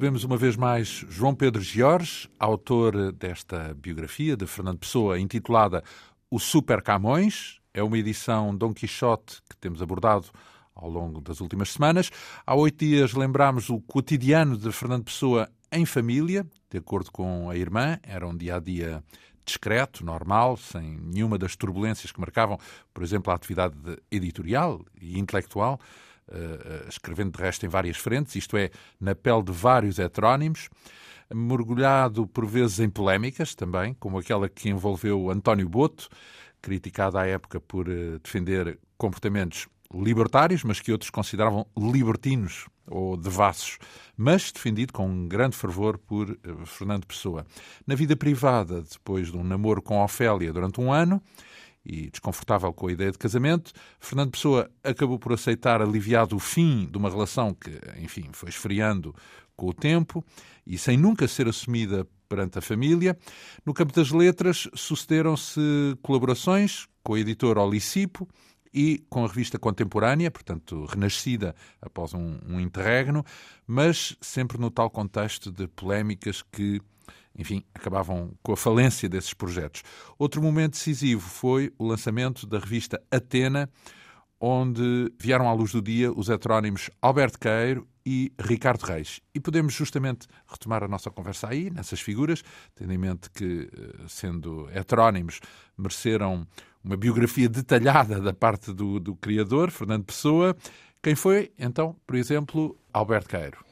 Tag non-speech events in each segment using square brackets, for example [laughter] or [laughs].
Recebemos uma vez mais João Pedro Giorges, autor desta biografia de Fernando Pessoa, intitulada O Super Camões. É uma edição Dom Quixote que temos abordado ao longo das últimas semanas. Há oito dias lembramos o cotidiano de Fernando Pessoa em família, de acordo com a irmã, era um dia a dia discreto, normal, sem nenhuma das turbulências que marcavam, por exemplo, a atividade editorial e intelectual, escrevendo de resto em várias frentes, isto é, na pele de vários heterónimos, mergulhado por vezes em polémicas também, como aquela que envolveu António Boto, criticado à época por uh, defender comportamentos libertários, mas que outros consideravam libertinos ou devassos, mas defendido com um grande fervor por Fernando Pessoa. Na vida privada, depois de um namoro com Ofélia durante um ano, e desconfortável com a ideia de casamento, Fernando Pessoa acabou por aceitar aliviado o fim de uma relação que, enfim, foi esfriando com o tempo e sem nunca ser assumida perante a família. No campo das letras, sucederam-se colaborações com o editor Olicipo e com a revista contemporânea, portanto, renascida após um, um interregno, mas sempre no tal contexto de polémicas que enfim, acabavam com a falência desses projetos. Outro momento decisivo foi o lançamento da revista Atena, onde vieram à luz do dia os heterónimos Alberto Queiro e Ricardo Reis. E podemos justamente retomar a nossa conversa aí, nessas figuras, tendo em mente que, eh, sendo heterónimos, mereceram uma biografia detalhada da parte do, do criador, Fernando Pessoa. Quem foi, então, por exemplo, Alberto Queiro?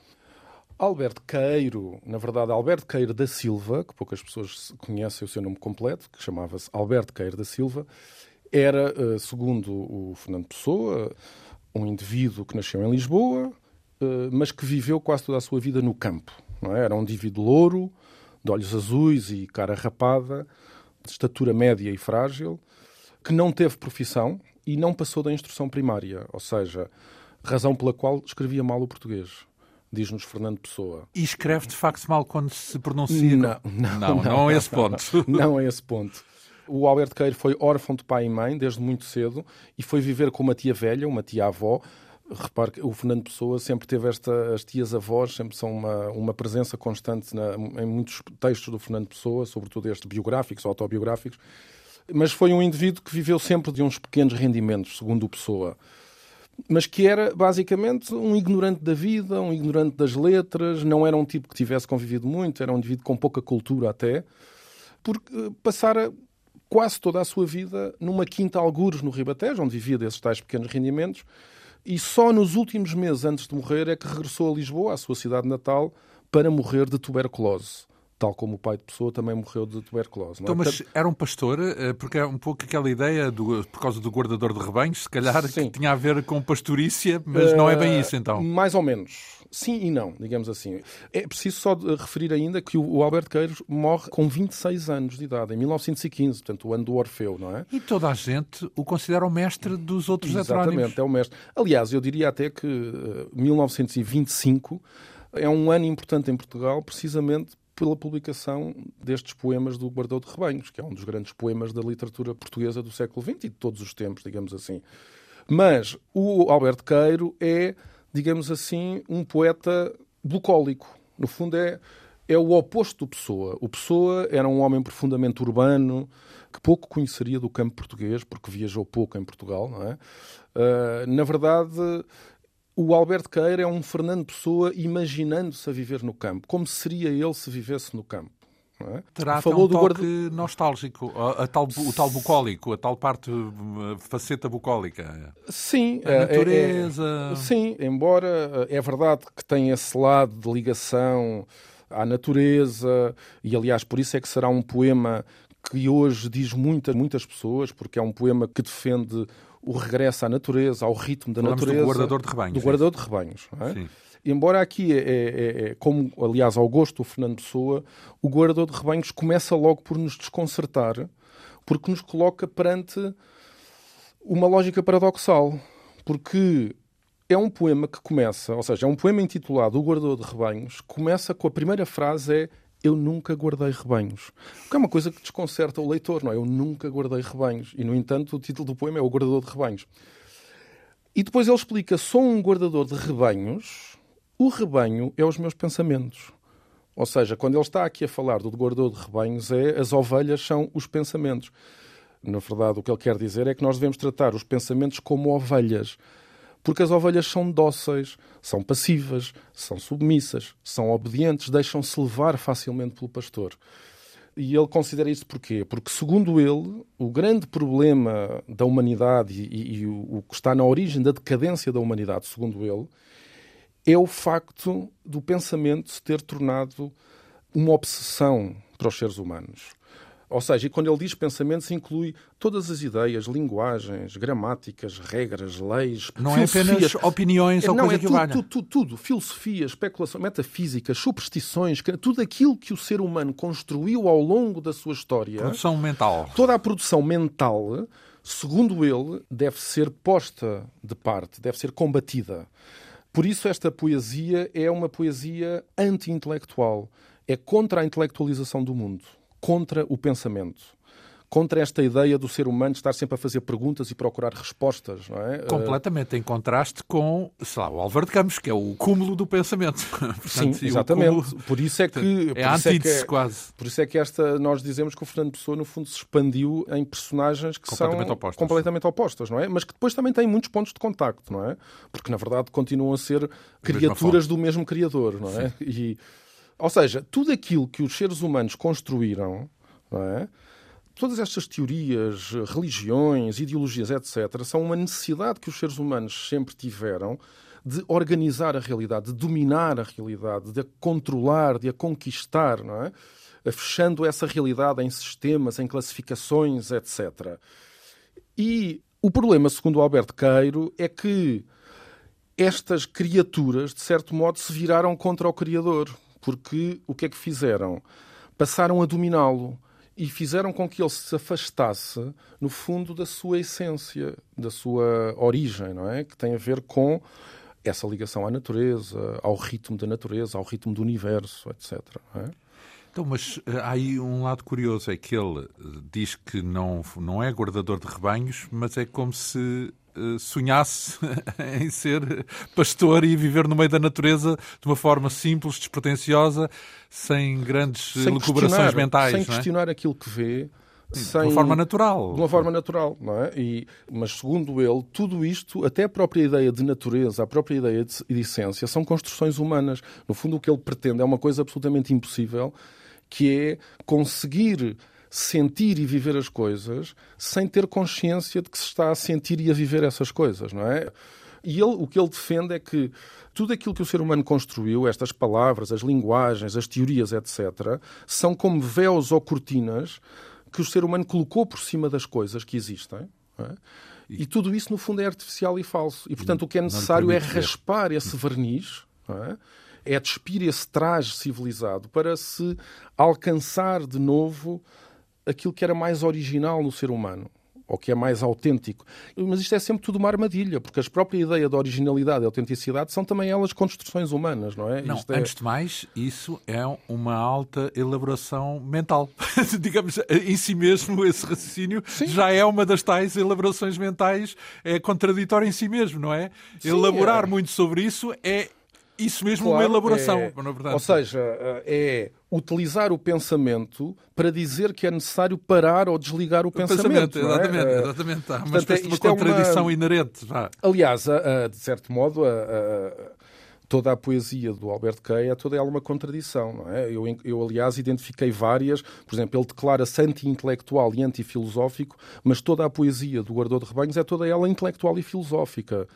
Alberto Queiro, na verdade, Alberto Queiro da Silva, que poucas pessoas conhecem o seu nome completo, que chamava-se Alberto Queiro da Silva, era, eh, segundo o Fernando Pessoa, um indivíduo que nasceu em Lisboa, eh, mas que viveu quase toda a sua vida no campo. É? Era um indivíduo louro, de olhos azuis e cara rapada, de estatura média e frágil, que não teve profissão e não passou da instrução primária, ou seja, razão pela qual escrevia mal o português diz-nos Fernando Pessoa. E escreve de facto mal quando se pronuncia? Não, não, não, não, não é esse ponto. [laughs] Não, é esse ponto. O Alberto Queiro foi órfão de pai e mãe desde muito cedo e foi viver com uma tia velha, uma tia-avó. Repare que o Fernando Pessoa sempre teve esta, as tias-avós, sempre são uma, uma presença constante na, em muitos textos do Fernando Pessoa, sobretudo estes biográficos, autobiográficos. Mas foi um indivíduo que viveu sempre de uns pequenos rendimentos, segundo o Pessoa mas que era basicamente um ignorante da vida, um ignorante das letras, não era um tipo que tivesse convivido muito, era um indivíduo com pouca cultura até, porque eh, passara quase toda a sua vida numa quinta algures no Ribatejo, onde vivia desses tais pequenos rendimentos, e só nos últimos meses antes de morrer é que regressou a Lisboa, à sua cidade natal, para morrer de tuberculose tal como o pai de Pessoa também morreu de tuberculose. Então, é? mas era um pastor, eh, porque é um pouco aquela ideia, do, por causa do guardador de rebanhos, se calhar, Sim. que tinha a ver com pastorícia, mas uh, não é bem eh, isso então. Mais ou menos. Sim e não, digamos assim. É preciso só referir ainda que o Alberto Queiros morre com 26 anos de idade, em 1915, portanto, o ano do Orfeu, não é? E toda a gente o considera o mestre dos outros Exatamente, heterónimos. é o mestre. Aliás, eu diria até que uh, 1925 é um ano importante em Portugal, precisamente pela publicação destes poemas do Guardou de Rebanhos, que é um dos grandes poemas da literatura portuguesa do século XX e de todos os tempos, digamos assim. Mas o Alberto Queiro é, digamos assim, um poeta bucólico. No fundo, é, é o oposto do Pessoa. O Pessoa era um homem profundamente urbano, que pouco conheceria do campo português, porque viajou pouco em Portugal, não é? Uh, na verdade, o Alberto Queira é um Fernando Pessoa imaginando-se a viver no campo, como seria ele se vivesse no campo. É? Terá Falou um do toque guarda... nostálgico, a, a, tal, o tal bucólico, a tal parte, a faceta bucólica. Sim. A natureza... É, é, sim, embora é verdade que tem esse lado de ligação à natureza, e aliás por isso é que será um poema que hoje diz muitas, muitas pessoas, porque é um poema que defende o regresso à natureza, ao ritmo da Falamos natureza. do guardador de rebanhos. Do guardador de rebanhos. É? Embora aqui, é, é, é, como aliás ao gosto do Fernando Pessoa, o guardador de rebanhos começa logo por nos desconcertar, porque nos coloca perante uma lógica paradoxal. Porque é um poema que começa, ou seja, é um poema intitulado O Guardador de Rebanhos, começa com a primeira frase é eu nunca guardei rebanhos. O que é uma coisa que desconcerta o leitor, não é? Eu nunca guardei rebanhos. E, no entanto, o título do poema é O Guardador de Rebanhos. E depois ele explica: sou um guardador de rebanhos O rebanho é os meus pensamentos. Ou seja, quando ele está aqui a falar do guardador de rebanhos, é as ovelhas são os pensamentos. Na verdade, o que ele quer dizer é que nós devemos tratar os pensamentos como ovelhas. Porque as ovelhas são dóceis, são passivas, são submissas, são obedientes, deixam-se levar facilmente pelo pastor. E ele considera isso porquê? Porque, segundo ele, o grande problema da humanidade e, e, e o que está na origem da decadência da humanidade, segundo ele, é o facto do pensamento se ter tornado uma obsessão para os seres humanos. Ou seja, e quando ele diz pensamentos, inclui todas as ideias, linguagens, gramáticas, regras, leis. Não é apenas opiniões ou não, coisa é que tudo, valha. tudo, tudo, tudo. Filosofia, especulação, metafísica, superstições, tudo aquilo que o ser humano construiu ao longo da sua história. Produção mental. Toda a produção mental, segundo ele, deve ser posta de parte, deve ser combatida. Por isso, esta poesia é uma poesia anti-intelectual. É contra a intelectualização do mundo contra o pensamento. Contra esta ideia do ser humano estar sempre a fazer perguntas e procurar respostas, não é? Completamente em contraste com, sei lá, o Álvaro de Campos, que é o cúmulo do pensamento. [laughs] Portanto, Sim, exatamente. Cúmulo... Por isso é que... É a antítese, é quase. Por isso é que esta, nós dizemos que o Fernando Pessoa, no fundo, se expandiu em personagens que completamente são opostas. completamente opostas, não é? Mas que depois também têm muitos pontos de contacto, não é? Porque, na verdade, continuam a ser criaturas do mesmo Criador, não é? Sim. E ou seja, tudo aquilo que os seres humanos construíram, é? todas estas teorias, religiões, ideologias, etc., são uma necessidade que os seres humanos sempre tiveram de organizar a realidade, de dominar a realidade, de a controlar, de a conquistar, não é? fechando essa realidade em sistemas, em classificações, etc. E o problema, segundo Alberto Queiro, é que estas criaturas, de certo modo, se viraram contra o Criador. Porque o que é que fizeram? Passaram a dominá-lo e fizeram com que ele se afastasse, no fundo, da sua essência, da sua origem, não é? Que tem a ver com essa ligação à natureza, ao ritmo da natureza, ao ritmo do universo, etc. É? Então, mas eh, há aí um lado curioso, é que ele eh, diz que não, não é guardador de rebanhos, mas é como se sonhasse [laughs] em ser pastor e viver no meio da natureza de uma forma simples, despretensiosa, sem grandes sem lucubrações mentais. Sem questionar é? aquilo que vê. Sem, de uma forma natural. De uma forma natural, não é? E, mas, segundo ele, tudo isto, até a própria ideia de natureza, a própria ideia de, de essência, são construções humanas. No fundo, o que ele pretende é uma coisa absolutamente impossível, que é conseguir sentir e viver as coisas sem ter consciência de que se está a sentir e a viver essas coisas, não é? E ele, o que ele defende é que tudo aquilo que o ser humano construiu, estas palavras, as linguagens, as teorias, etc., são como véus ou cortinas que o ser humano colocou por cima das coisas que existem. É? E, tudo isso, no fundo, é artificial e falso. E, portanto, o que é necessário é raspar esse verniz. É? é despir esse traje civilizado para se alcançar de novo aquilo que era mais original no ser humano ou que é mais autêntico. Mas isto é sempre tudo uma armadilha, porque a própria ideia de originalidade e autenticidade são também elas construções humanas, não é? Não, é... antes de mais, isso é uma alta elaboração mental. [laughs] Digamos, em si mesmo, esse raciocínio Sim. já é uma das tais elaborações mentais, é contraditório em si mesmo, não é? Sim, Elaborar é... muito sobre isso é isso mesmo claro, uma elaboração. É... Ou seja, é utilizar o pensamento para dizer que é necessário parar ou desligar o, o pensamento. pensamento exatamente, é? exatamente. Há uma espécie de uma contradição é uma... inerente. Vá. Aliás, de certo modo, toda a poesia do Albert Kay é toda ela uma contradição. Não é? eu, eu, aliás, identifiquei várias. Por exemplo, ele declara-se anti-intelectual e anti-filosófico, mas toda a poesia do Guardador de Rebanhos é toda ela intelectual e filosófica.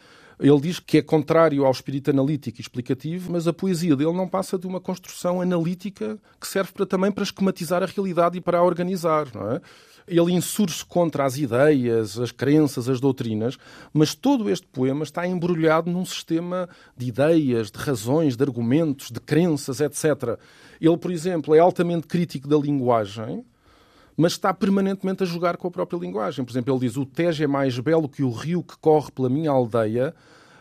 Ele diz que é contrário ao espírito analítico e explicativo, mas a poesia dele não passa de uma construção analítica que serve para, também para esquematizar a realidade e para a organizar, não é? Ele insurge contra as ideias, as crenças, as doutrinas, mas todo este poema está embrulhado num sistema de ideias, de razões, de argumentos, de crenças, etc. Ele, por exemplo, é altamente crítico da linguagem, mas está permanentemente a jogar com a própria linguagem. Por exemplo, ele diz: O Tejo é mais belo que o rio que corre pela minha aldeia,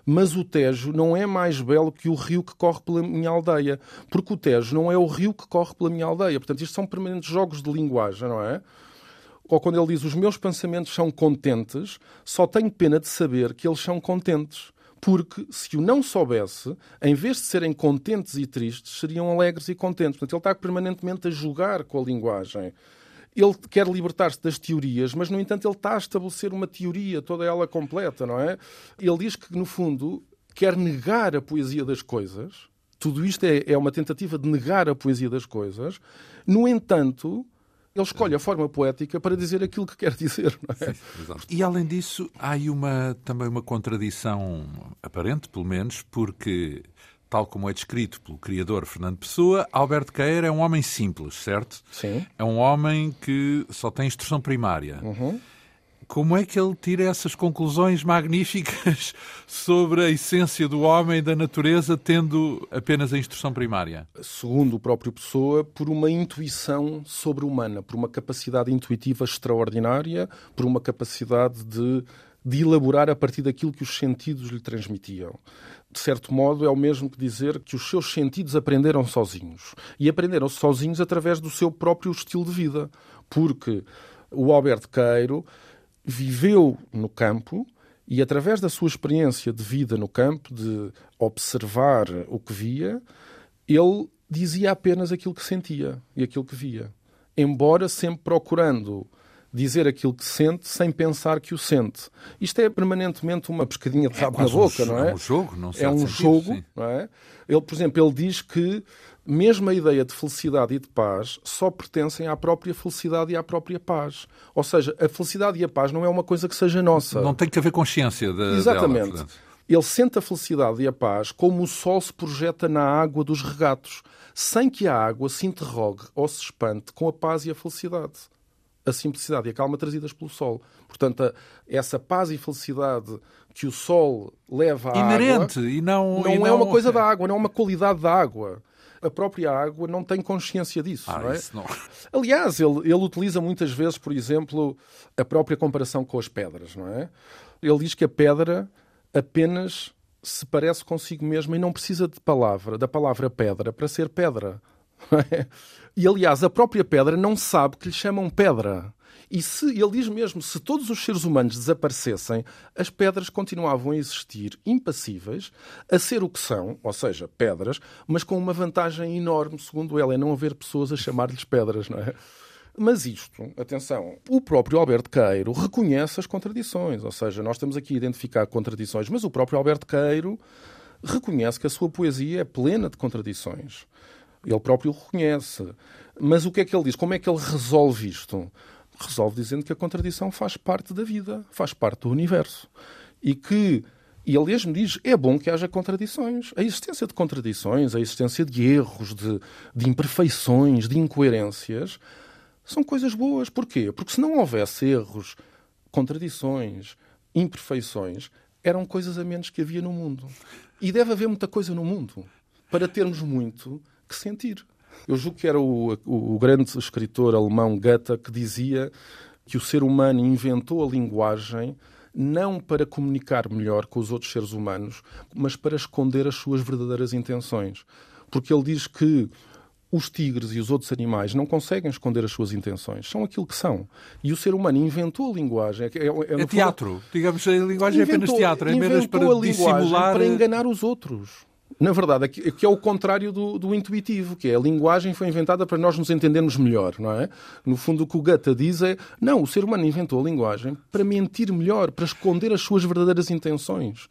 mas o Tejo não é mais belo que o rio que corre pela minha aldeia, porque o Tejo não é o rio que corre pela minha aldeia. Portanto, isto são permanentes jogos de linguagem, não é? Ou quando ele diz: Os meus pensamentos são contentes, só tenho pena de saber que eles são contentes porque se o não soubesse, em vez de serem contentes e tristes, seriam alegres e contentes. Portanto, ele está permanentemente a jogar com a linguagem. Ele quer libertar-se das teorias, mas, no entanto, ele está a estabelecer uma teoria, toda ela completa, não é? Ele diz que, no fundo, quer negar a poesia das coisas. Tudo isto é, é uma tentativa de negar a poesia das coisas. No entanto, ele escolhe a forma poética para dizer aquilo que quer dizer. É? Sim, e além disso, há aí uma, também uma contradição aparente, pelo menos, porque, tal como é descrito pelo criador Fernando Pessoa, Alberto Queira é um homem simples, certo? Sim. É um homem que só tem instrução primária. Uhum. Como é que ele tira essas conclusões magníficas [laughs] sobre a essência do homem e da natureza, tendo apenas a instrução primária? Segundo o próprio Pessoa, por uma intuição sobre-humana, por uma capacidade intuitiva extraordinária, por uma capacidade de, de elaborar a partir daquilo que os sentidos lhe transmitiam de certo modo, é o mesmo que dizer que os seus sentidos aprenderam sozinhos. E aprenderam sozinhos através do seu próprio estilo de vida. Porque o Alberto Queiro viveu no campo e, através da sua experiência de vida no campo, de observar o que via, ele dizia apenas aquilo que sentia e aquilo que via. Embora sempre procurando dizer aquilo que sente sem pensar que o sente. Isto é permanentemente uma pescadinha de rabo é na boca, um, não é? É um jogo, não É um sentido, jogo, sim. não é? Ele, por exemplo, ele diz que mesmo a ideia de felicidade e de paz só pertencem à própria felicidade e à própria paz. Ou seja, a felicidade e a paz não é uma coisa que seja nossa. Não tem que haver consciência de, Exatamente. Dela, ele sente a felicidade e a paz como o sol se projeta na água dos regatos, sem que a água se interrogue ou se espante com a paz e a felicidade a simplicidade e a calma trazidas pelo sol. Portanto, a, essa paz e felicidade que o sol leva à Inerente, água e não, não e é não... uma coisa da água, não é uma qualidade da água. A própria água não tem consciência disso. Ah, não é? isso não. Aliás, ele, ele utiliza muitas vezes, por exemplo, a própria comparação com as pedras. Não é? Ele diz que a pedra apenas se parece consigo mesma e não precisa de palavra, da palavra pedra, para ser pedra. [laughs] E aliás, a própria pedra não sabe que lhe chamam pedra. E se ele diz mesmo, se todos os seres humanos desaparecessem, as pedras continuavam a existir impassíveis, a ser o que são, ou seja, pedras, mas com uma vantagem enorme, segundo ela, é não haver pessoas a chamar-lhes pedras, não é? Mas isto, atenção, o próprio Alberto Queiro reconhece as contradições, ou seja, nós estamos aqui a identificar contradições, mas o próprio Alberto Queiro reconhece que a sua poesia é plena de contradições. Ele próprio o reconhece. Mas o que é que ele diz? Como é que ele resolve isto? Resolve dizendo que a contradição faz parte da vida, faz parte do universo. E que, e ele mesmo diz, é bom que haja contradições. A existência de contradições, a existência de erros, de, de imperfeições, de incoerências, são coisas boas. Porquê? Porque se não houvesse erros, contradições, imperfeições, eram coisas a menos que havia no mundo. E deve haver muita coisa no mundo para termos muito que sentir. Eu julgo que era o, o, o grande escritor alemão Goethe que dizia que o ser humano inventou a linguagem não para comunicar melhor com os outros seres humanos, mas para esconder as suas verdadeiras intenções. Porque ele diz que os tigres e os outros animais não conseguem esconder as suas intenções, são aquilo que são. E o ser humano inventou a linguagem. É, é, é teatro, fundo, digamos, a linguagem inventou, é apenas teatro, é apenas para dissimular. para enganar os outros. Na verdade, que é o contrário do, do, intuitivo, que é a linguagem foi inventada para nós nos entendermos melhor, não é? No fundo, o que o Goethe diz é não, o ser humano inventou a linguagem para mentir melhor, para esconder as suas verdadeiras intenções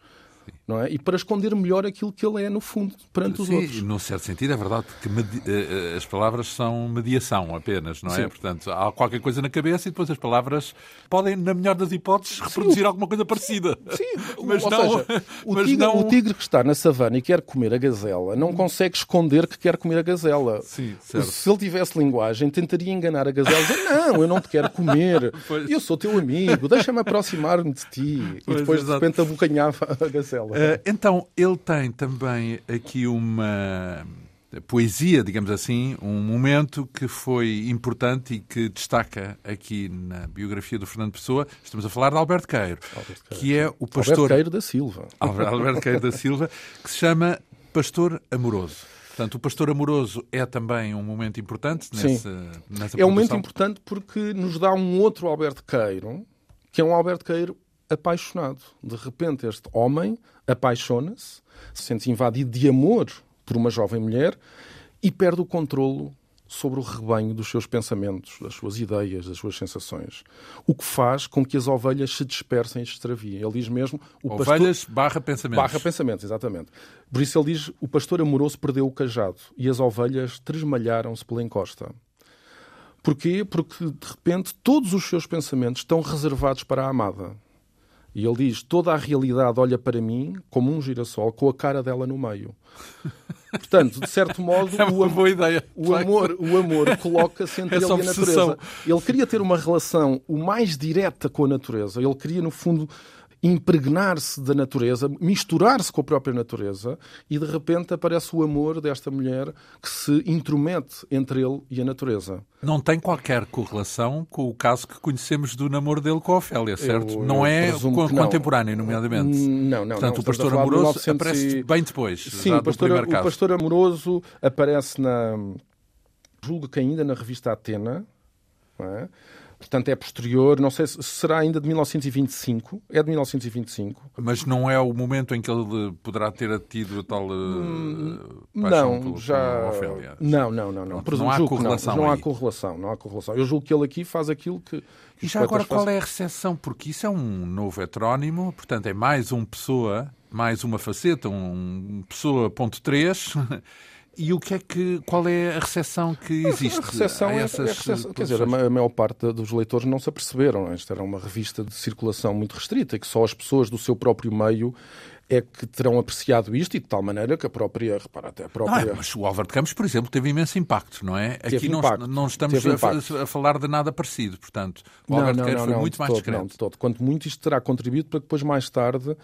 não é? E para esconder melhor aquilo que ele é, no fundo, perante os Sim, outros. num certo sentido é verdade que eh, eh, as palavras são mediação apenas, não é? Sim. Portanto, há qualquer coisa na cabeça e depois as palavras podem, na melhor das hipóteses, reproduzir Sim. alguma coisa parecida. Sim, [laughs] mas Ou não, seja, [laughs] o, mas tigre, não... o tigre que está na savana e quer comer a gazela não consegue esconder que quer comer a gazela. Sim, certo. Se ele tivesse linguagem, tentaria enganar a gazela, dizer, não, eu não te quero comer, [laughs] pois. eu sou teu amigo, deixa-me aproximar-me de ti. Pois, e depois, exato. de repente, abocanhava a gazela. Uh, então, ele tem também aqui uma poesia, digamos assim, um momento que foi importante e que destaca aqui na biografia do Fernando Pessoa. Estamos a falar de Alberto Queiro, Queiro que é o pastor... Alberto Queiro da Silva. Alberto Queiro da Silva, que se chama Pastor Amoroso. Portanto, o pastor amoroso é também um momento importante nessa, Sim. nessa É um momento importante porque nos dá um outro Alberto Queiro, que é um Alberto Queiro apaixonado. De repente, este homem apaixona-se, se sente invadido de amor por uma jovem mulher e perde o controlo sobre o rebanho dos seus pensamentos, das suas ideias, das suas sensações. O que faz com que as ovelhas se dispersem e se extraviem. Ele diz mesmo... O ovelhas pastor... barra pensamentos. Barra pensamentos, exatamente. Por isso ele diz, o pastor amoroso perdeu o cajado e as ovelhas tresmalharam-se pela encosta. Porquê? Porque, de repente, todos os seus pensamentos estão reservados para a amada. E ele diz: toda a realidade olha para mim como um girassol com a cara dela no meio. [laughs] Portanto, de certo modo, é o, ideia. o amor, o amor coloca-se entre é ele e a natureza. Ele queria ter uma relação o mais direta com a natureza. Ele queria, no fundo, impregnar-se da natureza, misturar-se com a própria natureza, e de repente aparece o amor desta mulher que se intromete entre ele e a natureza. Não tem qualquer correlação com o caso que conhecemos do namoro dele com a Ofélia, certo? Eu, não é contemporâneo, nomeadamente. Não, não. Portanto, não, o pastor amoroso 1900... aparece bem depois. Sim, o pastor, o pastor amoroso aparece na. Julgo que ainda na revista Atena. Não é? Portanto é posterior, não sei se será ainda de 1925, é de 1925. Mas não é o momento em que ele poderá ter tido a tal uh, paixão não, já... Ofélia? Não, não, não. Não, não há correlação não, não há correlação, não há correlação. Eu julgo que ele aqui faz aquilo que... E já agora qual é a recepção? Porque isso é um novo heterónimo, portanto é mais um pessoa, mais uma faceta, um pessoa ponto 3... E o que é que, qual é a recepção que existe a recepção a essas é, a recepção, Quer dizer, a maior parte dos leitores não se aperceberam. É? Esta era uma revista de circulação muito restrita, que só as pessoas do seu próprio meio é que terão apreciado isto e de tal maneira que a própria, repara, até a própria... Não, mas o Álvaro de Campos, por exemplo, teve imenso impacto, não é? Teve Aqui impacto. não, não estamos a, a, falar de nada parecido, portanto, o Álvaro não, de Campos foi muito mais todo, discreto. Não, de todo. Quanto muito isto terá contribuído para que depois, mais tarde,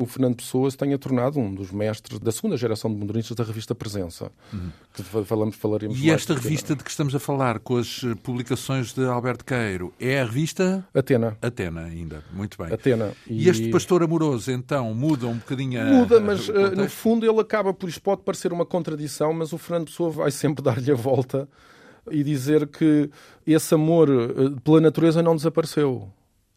o Fernando Pessoa se tenha tornado um dos mestres da segunda geração de modernistas da revista Presença, uhum. que falamos, falaremos E esta revista de que estamos a falar, com as eh, publicações de Alberto Queiro, é a revista... Atena. Atena, ainda. Muito bem. Atena. E, e este pastor amoroso, então, muda um bocadinho a... Muda, mas uh, no fundo ele acaba por... Isto pode parecer uma contradição, mas o Fernando Pessoa vai sempre [laughs] dar-lhe a volta e dizer que esse amor uh, pela natureza não desapareceu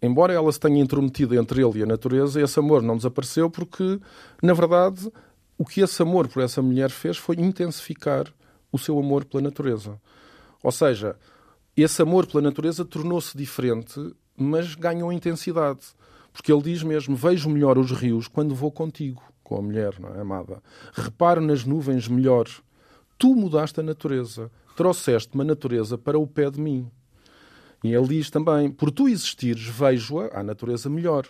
embora ela se tenha intrometido entre ele e a natureza, esse amor não desapareceu porque, na verdade, o que esse amor por essa mulher fez foi intensificar o seu amor pela natureza. Ou seja, esse amor pela natureza tornou-se diferente, mas ganhou intensidade. Porque ele diz mesmo: Vejo melhor os rios quando vou contigo, com a mulher, não é, amada? Reparo nas nuvens melhor. Tu mudaste a natureza, trouxeste-me a natureza para o pé de mim. E ele diz também: Por tu existires, vejo-a, a natureza melhor.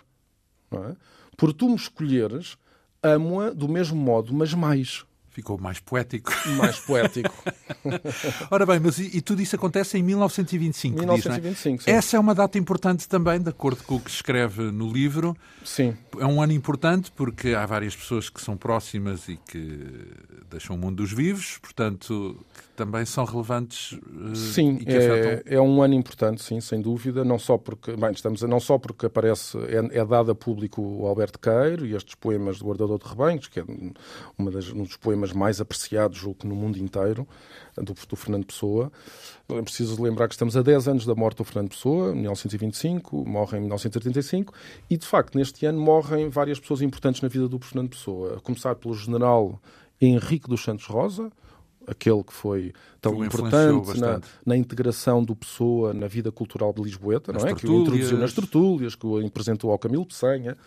É? Por tu me escolheres, amo-a do mesmo modo, mas mais. Ficou mais poético. Mais poético. [laughs] Ora bem, mas e, e, tudo isso acontece em 1925. 1925, diz, é? Essa é uma data importante também, de acordo com o que escreve no livro. Sim. É um ano importante porque há várias pessoas que são próximas e que deixam o mundo dos vivos, portanto, também são relevantes. Eh, sim, é, é, um ano importante, sim, sem dúvida. Não só porque, bem, estamos, não só porque aparece, é, é dado a público o Alberto Queiro e estes poemas do Guardador de Rebanhos, que é uma das, um dos poemas mais apreciados, julgo que no mundo inteiro, do, do Fernando Pessoa. É preciso lembrar que estamos a 10 anos da morte do Fernando Pessoa, em 1925, morre em 1985, e de facto neste ano morrem várias pessoas importantes na vida do Fernando Pessoa, a começar pelo general Henrique dos Santos Rosa, aquele que foi tão que importante na, na, integração do Pessoa na vida cultural de Lisboeta, não é? que o introduziu nas tertúlias, que o apresentou ao Camilo Peçanha.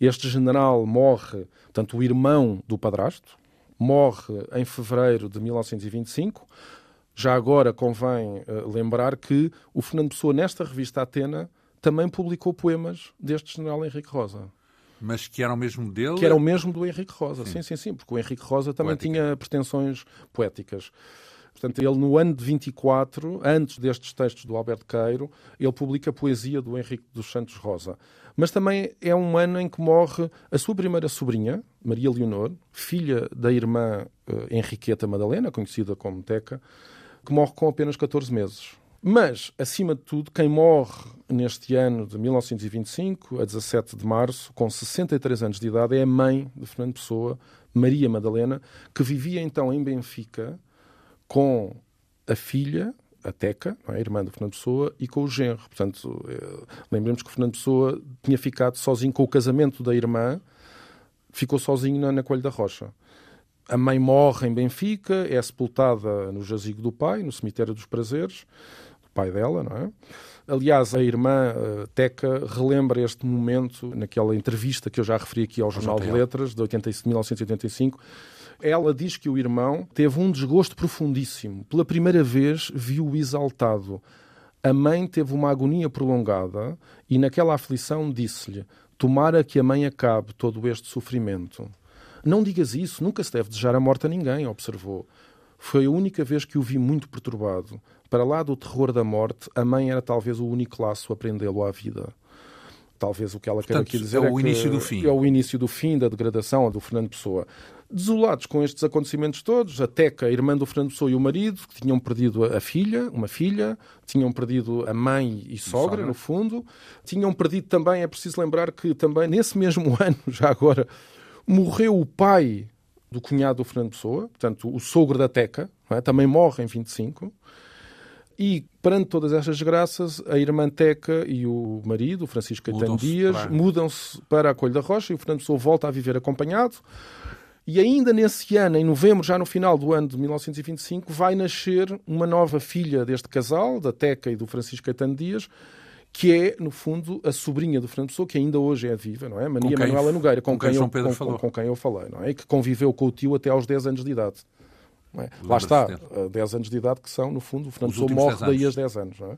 Este general morre, portanto, o irmão do padrasto, morre em fevereiro de 1925. Já agora convém uh, lembrar que o Fernando Pessoa, nesta revista Atena, também publicou poemas deste general Henrique Rosa. Mas que eram mesmo dele? Que era o mesmo do Henrique Rosa, sim, sim, sim, sim porque o Henrique Rosa também Poética. tinha pretensões poéticas. Portanto, ele no ano de 24, antes destes textos do Alberto Queiro, ele publica a poesia do Henrique dos Santos Rosa. Mas também é um ano em que morre a sua primeira sobrinha, Maria Leonor, filha da irmã uh, Henriqueta Madalena, conhecida como Teca, que morre com apenas 14 meses. Mas, acima de tudo, quem morre neste ano de 1925, a 17 de março, com 63 anos de idade, é a mãe de Fernando Pessoa, Maria Madalena, que vivia então em Benfica com a filha a Teca, é? a irmã do Fernando Pessoa, e com o genro. Portanto, eh, lembremos que o Fernando Pessoa tinha ficado sozinho com o casamento da irmã, ficou sozinho na, na Coelho da Rocha. A mãe morre em Benfica, é sepultada no jazigo do pai, no cemitério dos prazeres, do pai dela, não é? Aliás, a irmã uh, Teca relembra este momento naquela entrevista que eu já referi aqui ao Jornal de Letras, de 1985. Ela diz que o irmão teve um desgosto profundíssimo. Pela primeira vez viu-o exaltado. A mãe teve uma agonia prolongada e, naquela aflição, disse-lhe: Tomara que a mãe acabe todo este sofrimento. Não digas isso, nunca se deve desejar a morte a ninguém, observou. Foi a única vez que o vi muito perturbado. Para lá do terror da morte, a mãe era talvez o único laço a prendê-lo à vida. Talvez o que ela quer aqui dizer é, o é início do fim. É o início do fim da degradação do Fernando Pessoa. Desolados com estes acontecimentos todos, a Teca, a irmã do Fernando Pessoa e o marido, que tinham perdido a filha, uma filha, tinham perdido a mãe e sogra, sogra, no fundo, tinham perdido também, é preciso lembrar que também nesse mesmo [laughs] ano, já agora, morreu o pai do cunhado do Fernando Pessoa, portanto, o sogro da Teca, é? também morre em 25. E, perante todas estas desgraças, a irmã Teca e o marido, o Francisco Caetano Dias, mudam-se para a Colha da Rocha e o Fernando Pessoa volta a viver acompanhado. E ainda nesse ano, em novembro, já no final do ano de 1925, vai nascer uma nova filha deste casal, da Teca e do Francisco Caetano Dias, que é, no fundo, a sobrinha do Fernando Pessoa, que ainda hoje é viva, não é? Mania Manuela Nogueira, com, com, quem, eu, com, com, quem eu falei, não é? E que conviveu com o tio até aos 10 anos de idade. É? Lá está, 10 anos de idade que são, no fundo, o Fernando Pessoa morre daí aos 10 anos. É?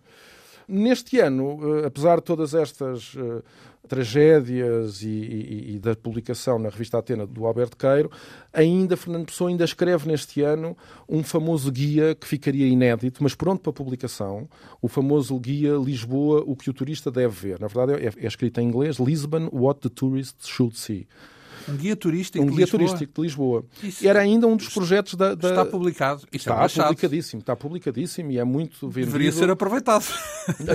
Neste ano, eh, apesar de todas estas uh, tragédias e, e, e, da publicação na revista Atena do Alberto Queiro, ainda Fernando Pessoa ainda escreve neste ano um famoso guia que ficaria inédito, mas pronto para publicação, o famoso guia Lisboa, o que o turista deve ver. Na verdade é, é escrito em inglês, Lisbon, What the Tourist Should See. Um guia turístico um de guia Lisboa. turístico de Lisboa. Isso Era ainda um dos projetos da. da... Está publicado. Isto está é publicadíssimo, está publicadíssimo e é muito vendido. Deveria ser aproveitado.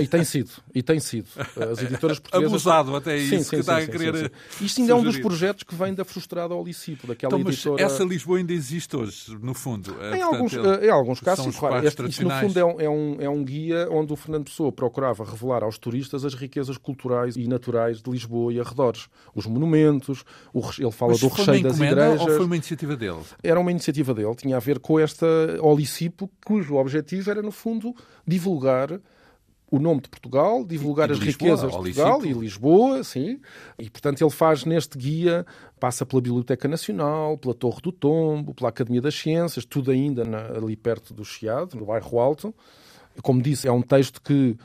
E tem sido, e tem sido. As editoras portuguesas. Abusado até isso sim, sim, que sim, está a querer. Isto ainda é um dos projetos que vem da frustrada ao Licipo, daquela então, editora. Essa Lisboa ainda existe hoje, no fundo. Em, Portanto, alguns, ele... em alguns casos, claro. Este, isto, no fundo, é um, é, um, é um guia onde o Fernando Pessoa procurava revelar aos turistas as riquezas culturais e naturais de Lisboa e arredores. Os monumentos, o, ele fala Mas do recheio das igrejas. Ou foi uma iniciativa dele? Era uma iniciativa dele, tinha a ver com esta Olicipo, cujo objetivo era, no fundo, divulgar o nome de Portugal, divulgar e, as Lisboa, riquezas de Portugal e Lisboa, sim. E, portanto, ele faz neste guia, passa pela Biblioteca Nacional, pela Torre do Tombo, pela Academia das Ciências, tudo ainda na, ali perto do Chiado, no bairro Alto. Como disse, é um texto que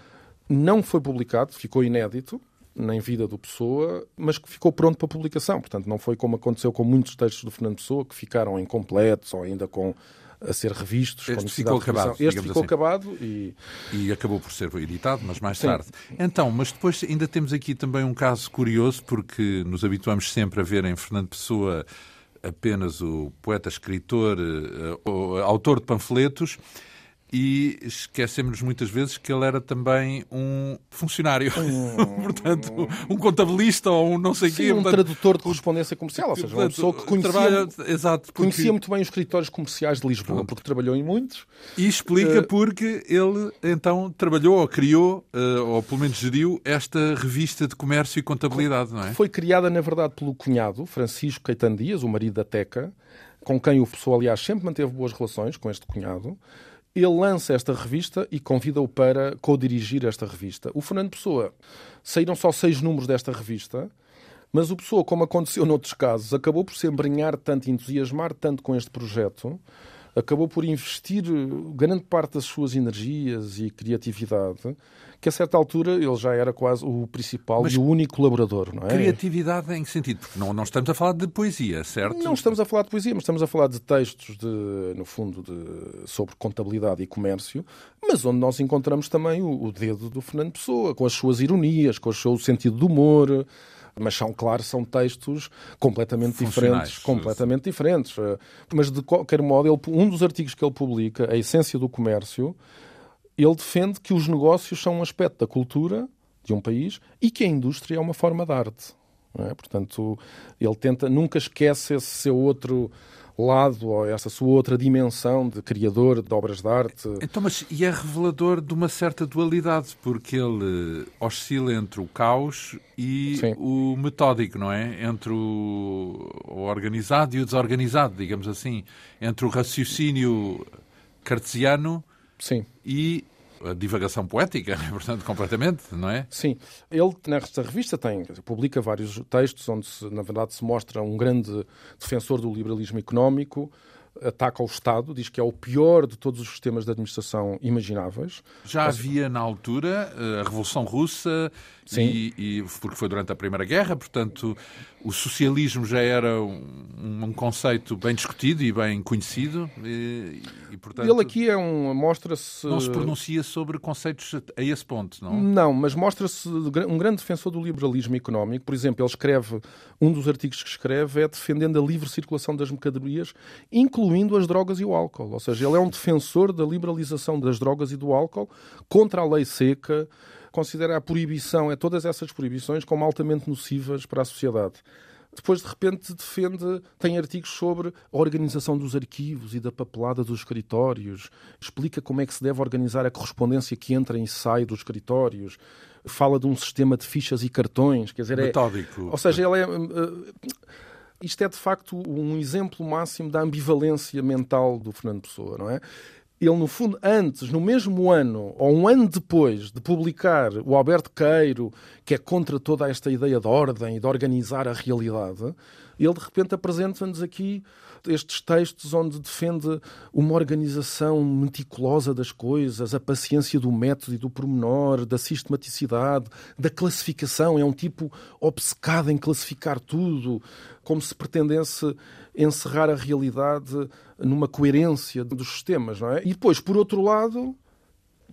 não foi publicado, ficou inédito, nem vida do Pessoa, mas que ficou pronto para publicação. Portanto, não foi como aconteceu com muitos textos do Fernando Pessoa, que ficaram incompletos ou ainda com a ser revistos. Este ficou acabado. Este ficou assim. acabado e... e acabou por ser editado, mas mais Sim. tarde. Então, mas depois ainda temos aqui também um caso curioso, porque nos habituamos sempre a ver em Fernando Pessoa apenas o poeta, escritor, eh, autor de panfletos e esquecemos muitas vezes que ele era também um funcionário, um... [laughs] portanto, um contabilista ou um não sei Sim, quê. um portanto, tradutor de correspondência comercial, ou seja, uma pessoa que conhecia, trabalha, exato, porque... conhecia muito bem os escritórios comerciais de Lisboa, porque trabalhou em muitos. E explica uh... porque ele então trabalhou ou criou, uh, ou pelo menos geriu, esta revista de comércio e contabilidade, não é? Foi criada, na verdade, pelo cunhado, Francisco Caetano Dias, o marido da Teca, com quem o pessoal, aliás, sempre manteve boas relações com este cunhado. Ele lança esta revista e convida-o para co-dirigir esta revista. O Fernando Pessoa, saíram só seis números desta revista, mas o Pessoa, como aconteceu [laughs] noutros casos, acabou por se embrenhar tanto, entusiasmar tanto com este projeto, acabou por investir grande parte das suas energias e criatividade, que a certa altura ele já era quase o principal Mas e o único colaborador, não é? Criatividade em que sentido? Porque não, não estamos a falar de poesia, certo? Não estamos a falar de poesia, mas estamos a falar de textos, de, no fundo, de, sobre contabilidade e comércio, mas onde nós encontramos também o, o dedo do Fernando Pessoa, com as suas ironias, com o seu sentido de humor, mas são, claro, são textos completamente diferentes, completamente diferentes. Mas de qualquer modo, ele, um dos artigos que ele publica, a essência do comércio, ele defende que os negócios são um aspecto da cultura de um país e que a indústria é uma forma de arte. É? Portanto, ele tenta, nunca esquece esse seu outro lado, ou essa sua outra dimensão de criador de obras de arte. Então, mas e é revelador de uma certa dualidade, porque ele oscila entre o caos e Sim. o metódico, não é? Entre o, organizado e o desorganizado, digamos assim. Entre o raciocínio cartesiano Sim. e a divagação poética, [laughs] portanto, completamente, não é? Sim. Ele, nesta revista, tem, publica vários textos onde, se, na verdade, se mostra um grande defensor do liberalismo económico, ataca ao Estado, diz que é o pior de todos os sistemas de administração imagináveis. Já havia na altura eh, a Revolução Russa, e, e, porque foi durante a Primeira Guerra, portanto o socialismo já era um, um conceito bem discutido e bem conhecido. E, e portanto, Ele aqui é um mostra-se não se pronuncia sobre conceitos a esse ponto, não? Não, mas mostra-se um grande defensor do liberalismo económico. Por exemplo, ele escreve um dos artigos que escreve é defendendo a livre circulação das mercadorias, incluindo as drogas e o álcool. Ou seja, ele é um defensor da liberalização das drogas e do álcool contra a lei seca considera a proibição, é todas essas proibições como altamente nocivas para a sociedade. Depois, de repente, defende, tem artigos sobre a organização dos arquivos e da papelada dos escritórios, explica como é que se deve organizar a correspondência que entra e sai dos escritórios, fala de um sistema de fichas e cartões, quer dizer, é, Metódico. ou seja, ele é, uh, isto é de facto um exemplo máximo da ambivalência mental do Fernando Pessoa, não é? Ele, no fundo, antes, no mesmo ano, ou um ano depois de publicar o Alberto Queiro, que é contra toda esta ideia de ordem e de organizar a realidade, ele de repente apresenta-nos aqui estes textos onde defende uma organização meticulosa das coisas, a paciência do método e do pormenor, da sistematicidade, da classificação. É um tipo obcecado em classificar tudo, como se pretendesse encerrar a realidade numa coerência dos sistemas, não é? E depois, por outro lado,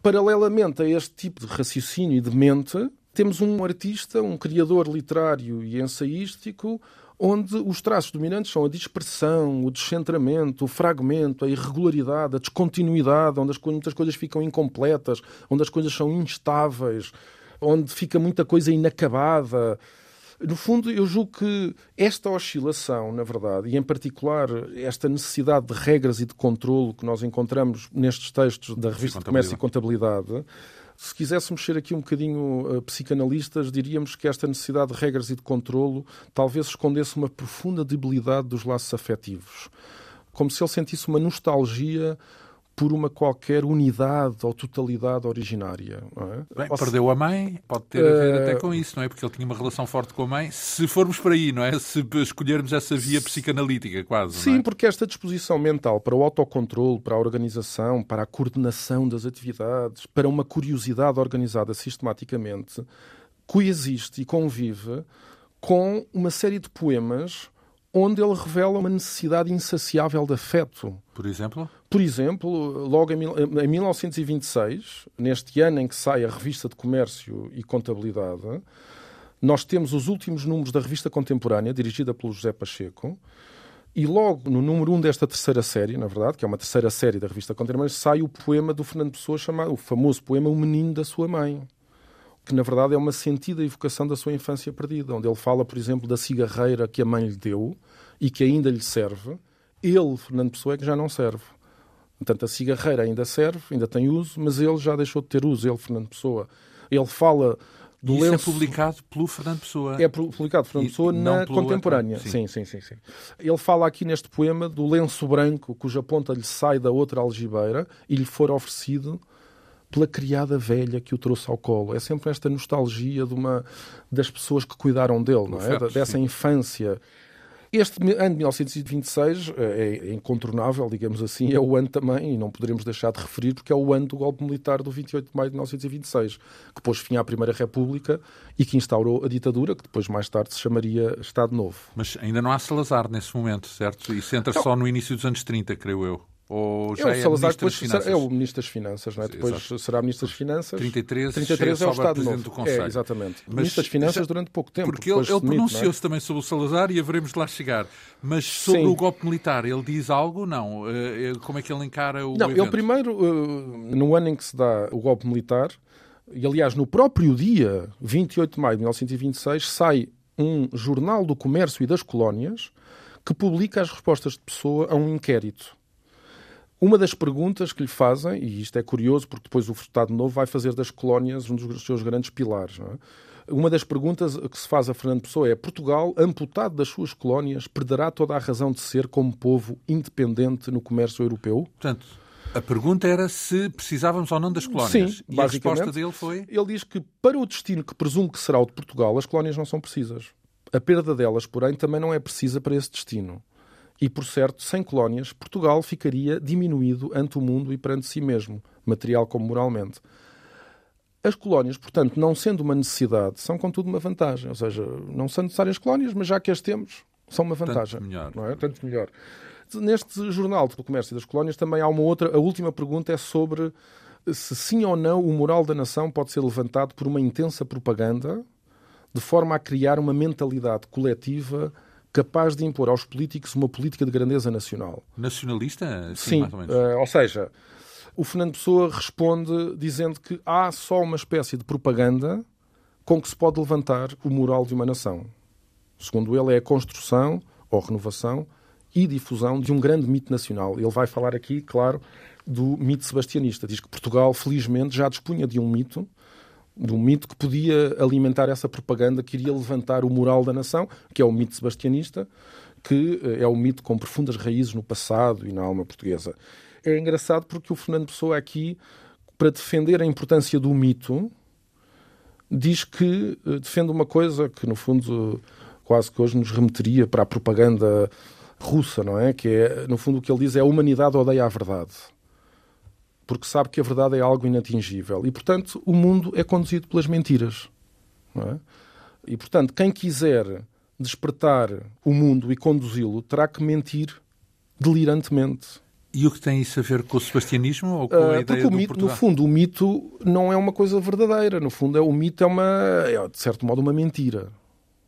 paralelamente a este tipo de raciocínio e de mente, temos um artista, um criador literário e ensaístico onde os traços dominantes são a dispersão, o descentramento, o fragmento, a irregularidade, a descontinuidade, onde as, muitas coisas ficam incompletas, onde as coisas são instáveis, onde fica muita coisa inacabada. No fundo, eu julgo que esta oscilação, na verdade, e em particular esta necessidade de regras e de controle que nós encontramos nestes textos da Revista de Comércio e Contabilidade, se quiséssemos ser aqui um bocadinho uh, psicanalistas, diríamos que esta necessidade de regras e de controlo talvez escondesse uma profunda debilidade dos laços afetivos. Como se ele sentisse uma nostalgia por uma qualquer unidade ou totalidade originária. É? Bem, perdeu a mãe, pode ter a ver uh... até com isso, não é? Porque ele tinha uma relação forte com a mãe. Se formos por aí, não é? Se escolhermos essa via psicanalítica, quase. Sim, é? porque esta disposição mental para o autocontrole, para a organização, para a coordenação das atividades, para uma curiosidade organizada sistematicamente, coexiste e convive com uma série de poemas onde ele revela uma necessidade insaciável de afeto. Por exemplo? Por exemplo, logo em 1926, neste ano em que sai a Revista de Comércio e Contabilidade, nós temos os últimos números da Revista Contemporânea, dirigida pelo José Pacheco, e logo no número 1 um desta terceira série, na verdade, que é uma terceira série da Revista Contemporânea, sai o poema do Fernando Pessoa chamado, o famoso poema O Menino da Sua Mãe que na verdade é uma sentida evocação da sua infância perdida, onde ele fala, por exemplo, da cigarreira que a mãe lhe deu e que ainda lhe serve. Ele, Fernando Pessoa, é que já não serve. Portanto, a cigarreira ainda serve, ainda tem uso, mas ele já deixou de ter uso, ele, Fernando Pessoa. Ele fala do Isso lenço... é publicado pelo Fernando Pessoa. É publicado por Fernando Pessoa na contemporânea. Outro... Sim. sim. sim, sim, Ele fala aqui neste poema do lenço branco cuja ponta lhe sai da outra algibeira e lhe for oferecido pela criada velha que o trouxe ao colo. É sempre esta nostalgia de uma, das pessoas que cuidaram dele, não é? Dessa sim. infância. Este ano de 1926 é, é incontornável, digamos assim, é o ano também, e não poderemos deixar de referir, porque é o ano do golpe militar do 28 de maio de 1926, que pôs fim à Primeira República e que instaurou a ditadura, que depois mais tarde se chamaria Estado Novo. Mas ainda não há Salazar nesse momento, certo? Isso entra não. só no início dos anos 30, creio eu. Ou já é, o Salazar depois será, é o Ministro das Finanças, não é? Sim, depois exato. será Ministro das Finanças. 33, 33 é o Estado Novo. Do Conselho. É, exatamente. Mas, Ministro das Finanças já, durante pouco tempo. Porque ele, ele pronunciou-se é? também sobre o Salazar e haveremos de lá chegar. Mas sobre Sim. o golpe militar, ele diz algo? Não. Eh, eh, como é que ele encara o Não, evento? ele primeiro, eh, no ano em que se dá o golpe militar, e aliás no próprio dia, 28 de maio de 1926, sai um jornal do comércio e das colónias que publica as respostas de Pessoa a um inquérito. Uma das perguntas que lhe fazem, e isto é curioso porque depois o Estado Novo vai fazer das colónias um dos seus grandes pilares. É? Uma das perguntas que se faz a Fernando Pessoa é: Portugal, amputado das suas colónias, perderá toda a razão de ser como povo independente no comércio europeu? Portanto, a pergunta era se precisávamos ou não das colónias. Sim, e a resposta dele foi? Ele diz que para o destino que presumo que será o de Portugal, as colónias não são precisas. A perda delas, porém, também não é precisa para esse destino. E, por certo, sem colónias, Portugal ficaria diminuído ante o mundo e perante si mesmo, material como moralmente. As colónias, portanto, não sendo uma necessidade, são contudo uma vantagem. Ou seja, não são necessárias colónias, mas já que as temos, são uma vantagem. Tanto melhor. Não é? Tanto melhor. Neste jornal do comércio e das colónias também há uma outra. A última pergunta é sobre se sim ou não o moral da nação pode ser levantado por uma intensa propaganda de forma a criar uma mentalidade coletiva capaz de impor aos políticos uma política de grandeza nacional. Nacionalista? Sim, Sim mais ou, menos. Uh, ou seja, o Fernando Pessoa responde dizendo que há só uma espécie de propaganda com que se pode levantar o moral de uma nação. Segundo ele, é a construção ou renovação e difusão de um grande mito nacional. Ele vai falar aqui, claro, do mito sebastianista. Diz que Portugal, felizmente, já dispunha de um mito de um mito que podia alimentar essa propaganda que iria levantar o moral da nação, que é o mito sebastianista, que eh, é o mito com profundas raízes no passado e na alma portuguesa. É engraçado porque o Fernando Pessoa aqui, para defender a importância do mito, diz que eh, defende uma coisa que, no fundo, quase que hoje nos remeteria para a propaganda russa, não é? Que é, no fundo, o que ele diz é a humanidade odeia a verdade porque sabe que a verdade é algo inatingível. E, portanto, o mundo é conduzido pelas mentiras. É? E, portanto, quem quiser despertar o mundo e conduzi-lo terá que mentir delirantemente. E o que tem isso a ver com o sebastianismo ou com a uh, ideia porque o mito, no fundo, o mito não é uma coisa verdadeira. No fundo, é, o mito é, uma, é, de certo modo, uma mentira.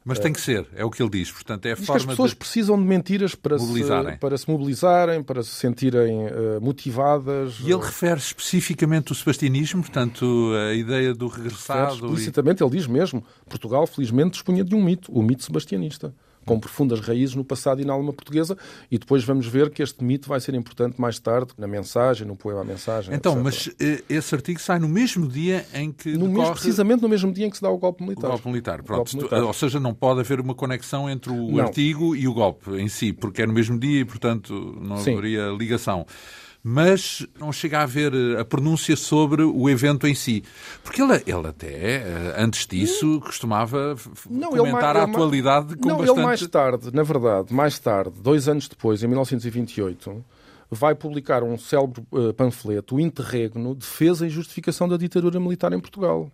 Mas tem que ser, é o que ele diz. Portanto, é a diz forma que as pessoas de precisam de mentiras para mobilizarem. se, para se mobilizarem, para se sentirem uh, motivadas. E ele refere especificamente o sebastianismo, portanto, a ideia do regressado. Refere explicitamente, e... ele diz mesmo: Portugal, felizmente, dispunha de um mito, o mito sebastianista com profundas raízes no passado e na alma portuguesa, e depois vamos ver que este mito vai ser importante mais tarde, na mensagem, no poema à mensagem. Então, etc. mas eh, esse artigo sai no mesmo dia em que. No decorre... mesmo, precisamente no mesmo dia em que se dá o golpe militar. O golpe militar, pronto. Golpe militar. Ou seja, não pode haver uma conexão entre o não. artigo e o golpe em si, porque é no mesmo dia e, portanto, não Sim. haveria ligação mas não chega a haver eh, a pronúncia sobre o evento em si. Porque ele, ele até, eh, antes disso, costumava não, comentar ele, a atualidade com não, bastante... ele mais tarde, na verdade, mais tarde, dois anos depois, em 1928, vai publicar um célebre uh, panfleto, o Interregno, Defesa e Justificação da Ditadura Militar em Portugal.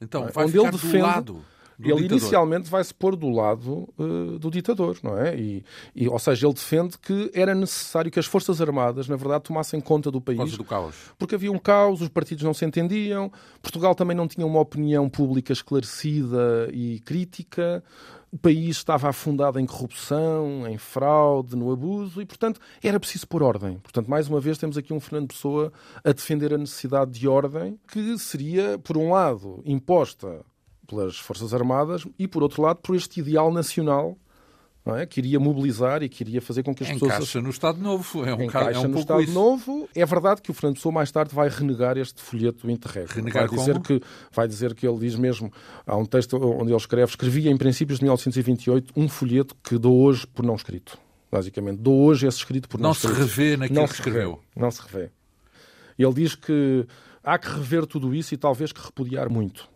Então, vai onde ele defende... lado ele ditador. inicialmente vai se pôr do lado uh, do ditador, não é? E, e, ou seja, ele defende que era necessário que as Forças Armadas, na verdade, tomassem conta do país. Por causa do caos. Porque havia um caos, os partidos não se entendiam, Portugal também não tinha uma opinião pública esclarecida e crítica o país estava afundado em corrupção, em fraude, no abuso e, portanto, era preciso pôr ordem. Portanto, mais uma vez, temos aqui um Fernando Pessoa a defender a necessidade de ordem que seria, por um lado, imposta pelas Forças Armadas e, por outro lado, por este ideal nacional é? que iria mobilizar e que iria fazer com que as Encaixa pessoas... Encaixa no Estado Novo. É um, Encaixa é um no pouco Estado isso. Novo. É verdade que o Fernando Pessoa mais tarde vai renegar este folheto do Interreg. Renegar vai dizer como? que Vai dizer que ele diz mesmo... Há um texto onde ele escreve escrevia em princípios de 1928 um folheto que dou hoje por não escrito. Basicamente, dou hoje esse escrito por não, não escrito. Não se revê naquilo não que escreveu. Não se revê. Ele diz que há que rever tudo isso e talvez que repudiar muito.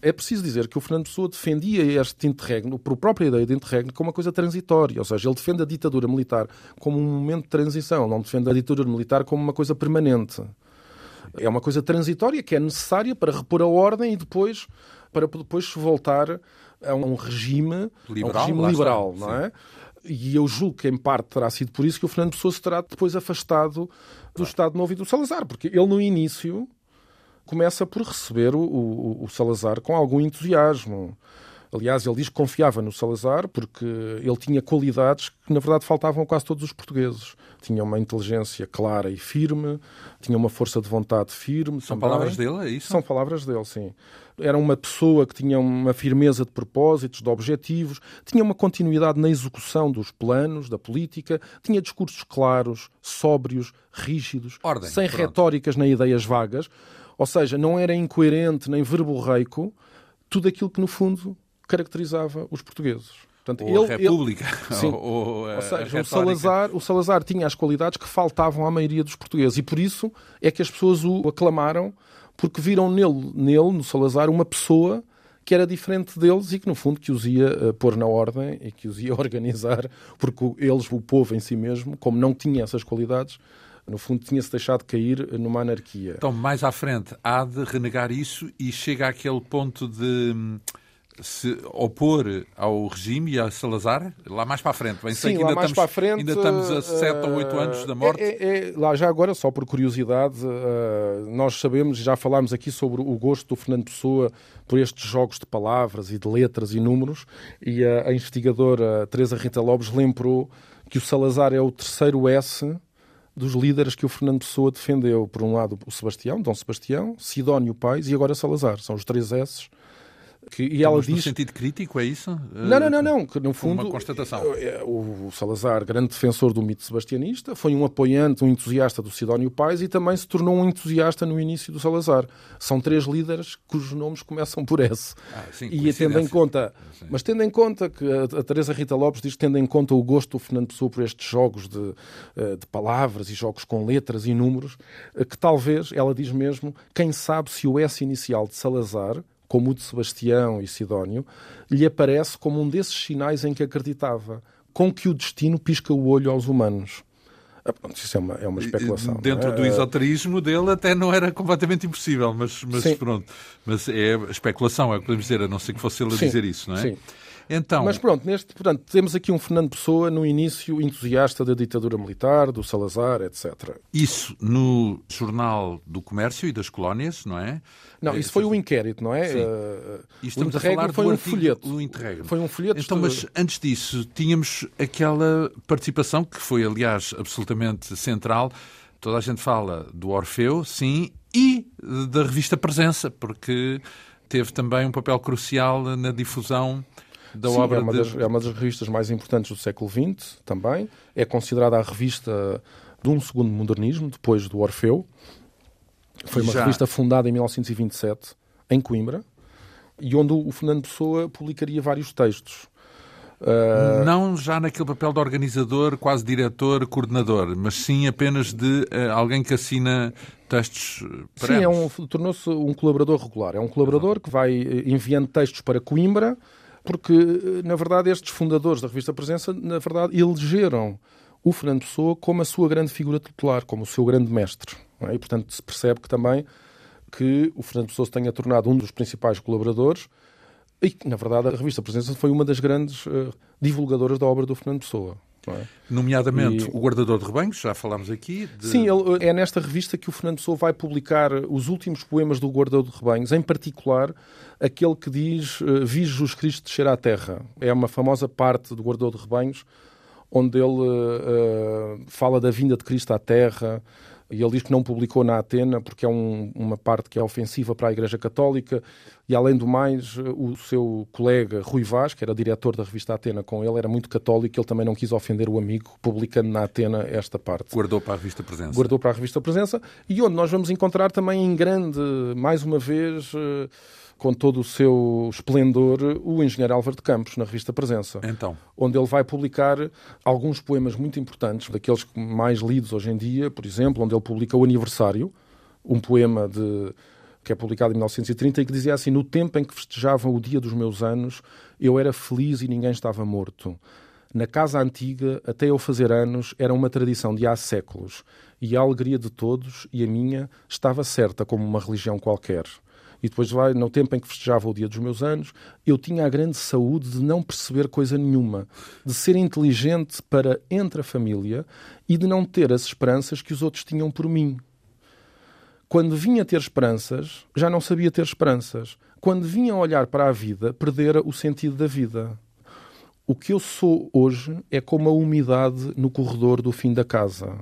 É preciso dizer que o Fernando Pessoa defendia este interregno, por própria ideia de interregno, como uma coisa transitória. Ou seja, ele defende a ditadura militar como um momento de transição, não defende a ditadura militar como uma coisa permanente. É uma coisa transitória que é necessária para repor a ordem e depois para depois voltar a um regime liberal, um regime liberal não é? E eu julgo que, em parte, terá sido por isso que o Fernando Pessoa se terá depois afastado do Estado Novo e do Salazar, porque ele, no início, começa por receber o, o, o Salazar com algum entusiasmo. Aliás, ele diz que confiava no Salazar porque ele tinha qualidades que, na verdade, faltavam a quase todos os portugueses. Tinha uma inteligência clara e firme, tinha uma força de vontade firme. São também. palavras dele, é isso? São palavras dele, sim. Era uma pessoa que tinha uma firmeza de propósitos, de objetivos, tinha uma continuidade na execução dos planos, da política, tinha discursos claros, sóbrios, rígidos, Ordem, sem pronto. retóricas nem ideias vagas. Ou seja, não era incoerente nem verborreico tudo aquilo que, no fundo, caracterizava os portugueses. Portanto, ou ele, a República. Ele... Sim. [laughs] ou, ou seja, o Salazar, o Salazar tinha as qualidades que faltavam à maioria dos portugueses e por isso é que as pessoas o aclamaram porque viram nele, nele no Salazar, uma pessoa que era diferente deles e que, no fundo, que os ia uh, pôr na ordem e que os ia [laughs] organizar, porque eles, o povo em si mesmo, como não tinha essas qualidades, no fundo, tinha-se deixado cair numa anarquia. Então, mais à frente, há de renegar isso e chega àquele ponto de hum, se opor ao regime e a Salazar, lá mais para a frente. Bem, Sim, lá mais estamos, para a frente, ainda estamos a 7 ou 8 anos da morte. É, é, é, lá já agora, só por curiosidade, uh, nós sabemos, já falámos aqui sobre o gosto do Fernando Pessoa por estes jogos de palavras e de letras e números, e a, a investigadora Teresa Rita Lopes lembrou que o Salazar é o terceiro S dos líderes que o Fernando Pessoa defendeu. Por um lado, o Sebastião, Dom Sebastião, Sidónio Pais e agora Salazar. São os três S. Que, e ela Mas diz... no sentido crítico, é isso? Não, não, não, não. Que no fundo. Uma constatação. O Salazar, grande defensor do mito sebastianista, foi um apoiante, um entusiasta do Sidónio Pais e também se tornou um entusiasta no início do Salazar. São três líderes cujos nomes começam por S. Ah, sim, e tendo em conta, sim. mas tendo em conta que a, a Teresa Rita Lopes diz que tendo em conta o gosto do Fernando Pessoa por estes jogos de, eh, de palavras e jogos com letras e números, eh, que talvez, ela diz mesmo, quem sabe se o S inicial de Salazar como o de Sebastião e Sidónio, lhe aparece como um desses sinais em que acreditava, com que o destino pisca o olho aos humanos. Isso é uma, é uma especulação. Dentro é? do esoterismo dele até não era completamente impossível, mas, mas pronto. Mas é especulação, é o que podemos dizer, a não ser que fosse ele a sim, dizer isso, não é? Sim. Então... Mas pronto, neste, portanto, temos aqui um Fernando Pessoa no início entusiasta da ditadura militar, do Salazar, etc. Isso no Jornal do Comércio e das Colónias, não é? Não, isso foi o inquérito, não é? Sim. Uh, estamos a falar foi um artigo, folheto. O interregno. Foi um folheto. Então, mas antes disso, tínhamos aquela participação que foi, aliás, absolutamente central. Toda a gente fala do Orfeu, sim, e da revista Presença, porque teve também um papel crucial na difusão da Sim, obra é uma, de... das, é uma das revistas mais importantes do século XX também. É considerada a revista de um segundo modernismo, depois do Orfeu. Foi uma Já. revista fundada em 1927, em Coimbra, e onde o Fernando Pessoa publicaria vários textos. Uh, Não já naquele papel de organizador, quase diretor, coordenador, mas sim apenas de uh, alguém que assina textos para Sim, é um, tornou-se um colaborador regular. É um colaborador que vai enviando textos para Coimbra, porque, na verdade, estes fundadores da revista Presença, na verdade, elegeram o Fernando Pessoa como a sua grande figura tutelar, como o seu grande mestre. É? E, portanto, se percebe que também que o Fernando Pessoa se tenha tornado um dos principais colaboradores e na verdade, a revista Presença foi uma das grandes uh, divulgadoras da obra do Fernando Pessoa. É? Nomeadamente E- o Guardador de Rebanhos, já falámos aqui. de- Sim, ele- é nesta revista que o Fernando Pessoa vai publicar os últimos poemas do Guardador de Rebanhos, em particular aquele que diz eh, Vi Jesus Cristo descer à terra. É uma famosa parte do Guardador de Rebanhos, onde ele eh, eh, fala da vinda de Cristo à terra, e ele diz que não publicou na Atena porque é um- uma parte que é ofensiva para a Igreja Católica, e além do mais, o seu colega Rui Vaz, que era diretor da revista Atena com ele, era muito católico, ele também não quis ofender o amigo, publicando na Atena esta parte. Guardou para a revista Presença. guardou para a revista Presença. E onde nós vamos encontrar também em grande, mais uma vez, eh, com todo o seu esplendor, o engenheiro Álvaro de Campos, na revista Presença, Então, onde ele vai publicar alguns poemas muito importantes, daqueles mais lidos hoje em dia, por exemplo, onde ele publica O Aniversário, um poema de que é publicado em 1930 e que dizia assim: No tempo em que festejavam o dia dos meus anos, eu era feliz e ninguém estava morto. Na casa antiga, até eu fazer anos, era uma tradição de há séculos, e a alegria de todos, e a minha, estava certa como uma religião qualquer. E depois vai, no tempo em que festejava o dia dos meus anos, eu tinha a grande saúde de não perceber coisa nenhuma, de ser inteligente para entre a família e de não ter as esperanças que os outros tinham por mim. Quando vinha ter esperanças, já não sabia ter esperanças. quando vinha olhar para a vida, perdera o sentido da vida. O que eu sou hoje é como a umidade no corredor do fim da casa.